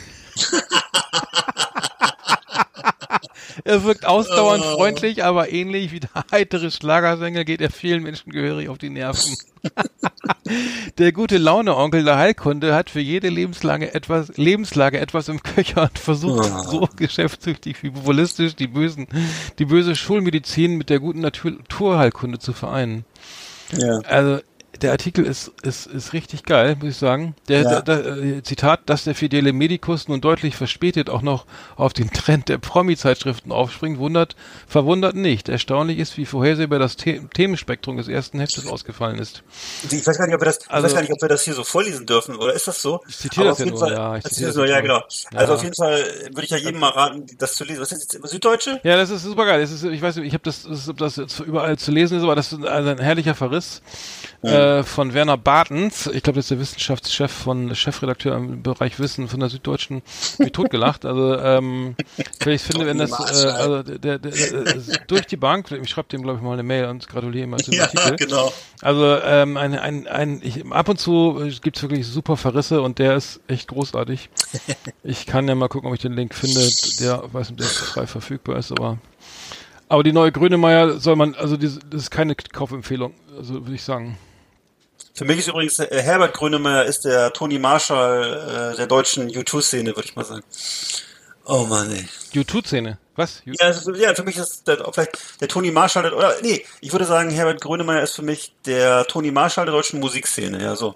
Er wirkt ausdauernd Oh. freundlich, aber ähnlich wie der heitere Schlagersänger geht er vielen Menschen gehörig auf die Nerven. der gute Laune-Onkel der Heilkunde hat für jede Lebenslage etwas, Lebenslage etwas im Köcher und versucht Oh. so geschäftstüchtig wie populistisch die bösen, die böse Schulmedizin mit der guten Natur Naturheilkunde zu vereinen. Ja. Also der Artikel ist, ist, ist richtig geil, muss ich sagen. Der, Ja. der, der äh, Zitat, dass der fidele Medikus nun deutlich verspätet auch noch auf den Trend der Promi-Zeitschriften aufspringt, wundert, verwundert nicht. Erstaunlich ist, wie vorhersehbar das The Themenspektrum des ersten Heftes ausgefallen ist. Ich weiß gar nicht, ob wir das, ich Also- weiß gar nicht, ob wir das hier so vorlesen dürfen, oder ist das so? Ich zitiere Aber das ja nur, Fall, ja, ich das zitiere das so, ja, genau. Also Ja. auf jeden Fall würde ich ja jedem mal raten, das zu lesen. Was ist jetzt Süddeutsche? Ja, das ist super geil. Das ist, ich weiß nicht, ich habe das, das, ob das überall zu lesen ist, aber das ist also ein herrlicher Verriss äh, von Werner Bartens. Ich glaube, das ist der Wissenschaftschef von Chefredakteur im Bereich Wissen von der Süddeutschen. Mich totgelacht. Also ähm, ich finde, wenn das äh, also der, der, der, der, durch die Bank, ich schreibe dem glaube ich mal eine Mail und gratuliere ihm als Ja, Artikel. genau. Also ähm, ein, ein, ein, ich, ab und zu äh, gibt's wirklich super Verrisse und der ist echt großartig. Ich kann ja mal gucken, ob ich den Link finde, der weiß nicht, der frei verfügbar ist, aber aber die neue Grönemeyer soll man, also diese, das ist keine Kaufempfehlung, also würde ich sagen. Für mich ist übrigens äh, Herbert Grönemeyer ist der Tony Marshall äh, der deutschen U2-Szene, würde ich mal sagen. Oh Mann, ey. YouTube-Szene. Was? You- Ja, also, ja, für mich ist der, vielleicht der Tony Marshall, der, oder nee, ich würde sagen, Herbert Grönemeyer ist für mich der Tony Marshall der deutschen Musikszene, ja so.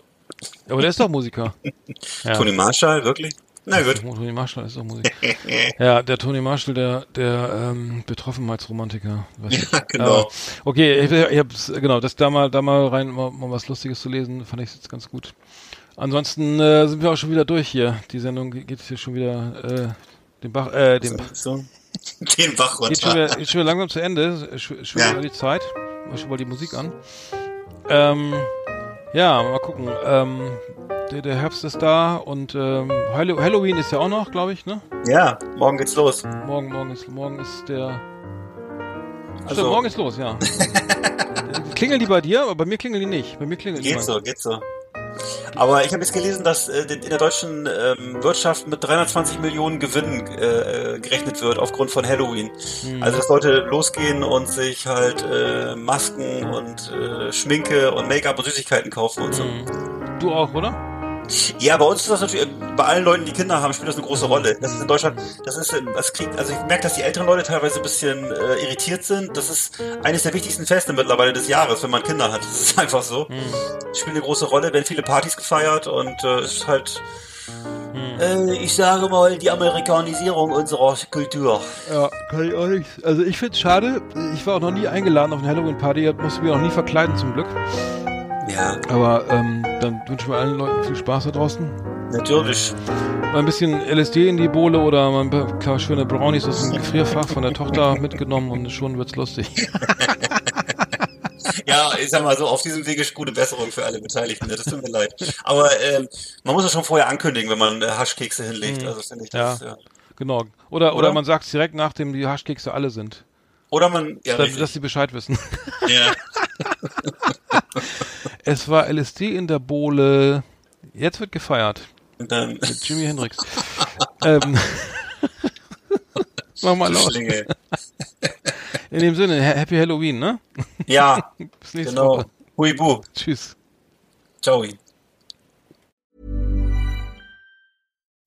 Aber der ist doch Musiker. Ja. Tony Marshall, wirklich? Na gut. Tony Marshall ist doch Musiker. ja, der Tony Marshall, der, der ähm, Betroffenheitsromantiker. Ja, genau. Aber, okay, ich, ich hab's, genau, das da mal, da mal rein, mal, mal was Lustiges zu lesen, fand ich jetzt ganz gut. Ansonsten äh, sind wir auch schon wieder durch hier. Die Sendung geht hier schon wieder äh, den Bach, äh, den Bach. So. Den Bach Geht schon, runter. wieder, geht schon wieder langsam zu Ende. Sch schon Ja. wieder die Zeit. Mal schon mal die Musik an. Ähm, ja, mal gucken. Ähm, der, der Herbst ist da und ähm, Hallo Halloween ist ja auch noch, glaube ich, ne? Ja, morgen geht's los. Morgen, morgen ist, morgen ist der. Stimmt, Also- morgen ist los, ja. klingeln die bei dir? Aber bei mir klingeln die nicht. Bei mir klingeln die. Geht so, geht so. Aber ich habe jetzt gelesen, dass äh, in der deutschen ähm, Wirtschaft mit 320 Millionen Gewinn äh, äh, gerechnet wird aufgrund von Halloween. Hm. Also dass Leute losgehen und sich halt äh, Masken und äh, Schminke und Make-up und Süßigkeiten kaufen und so. Hm. Du auch, oder? Ja, bei uns ist das natürlich, äh, bei allen Leuten, die Kinder haben, spielt das eine große Rolle. Das ist in Deutschland, das ist, äh, das kriegt, also ich merke, dass die älteren Leute teilweise ein bisschen äh, irritiert sind. Das ist eines der wichtigsten Feste mittlerweile des Jahres, wenn man Kinder hat. Das ist einfach so. Spielt eine große Rolle, werden viele Partys gefeiert und äh, es ist halt, äh, ich sage mal, die Amerikanisierung unserer Kultur. Ja, kann ich auch nicht. Also ich find's schade. Ich war auch noch nie eingeladen auf eine Halloween-Party, musste mich auch noch nie verkleiden zum Glück. Ja, Aber ähm, dann wünschen wir allen Leuten viel Spaß da draußen. natürlich. Mal ein bisschen LSD in die Bohle oder mal ein paar klar schöne Brownies aus dem Gefrierfach von der Tochter mitgenommen und schon wird's lustig. Ja, ich sag mal so, auf diesem Wege ist gute Besserung für alle Beteiligten. Das tut mir leid. Aber ähm, man muss das schon vorher ankündigen, wenn man äh, Haschkekse hinlegt. Also finde ich das, Ja. ja. Genau. Oder, oder, Oder? man sagt's direkt nachdem die Haschkekse alle sind. Oder man, ja, Dass, dass sie Bescheid wissen. ja. Es war LSD in der Bohle. Jetzt wird gefeiert. Dann Mit Jimi Hendrix. ähm, mach mal laut. Schlinge. In dem Sinne, Ha- Happy Halloween, ne? Ja, Bis nächste genau. Woche. Huibu. Tschüss. Ciao.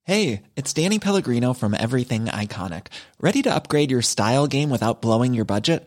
Hey, it's Danny Pellegrino from Everything Iconic. Ready to upgrade your style game without blowing your budget?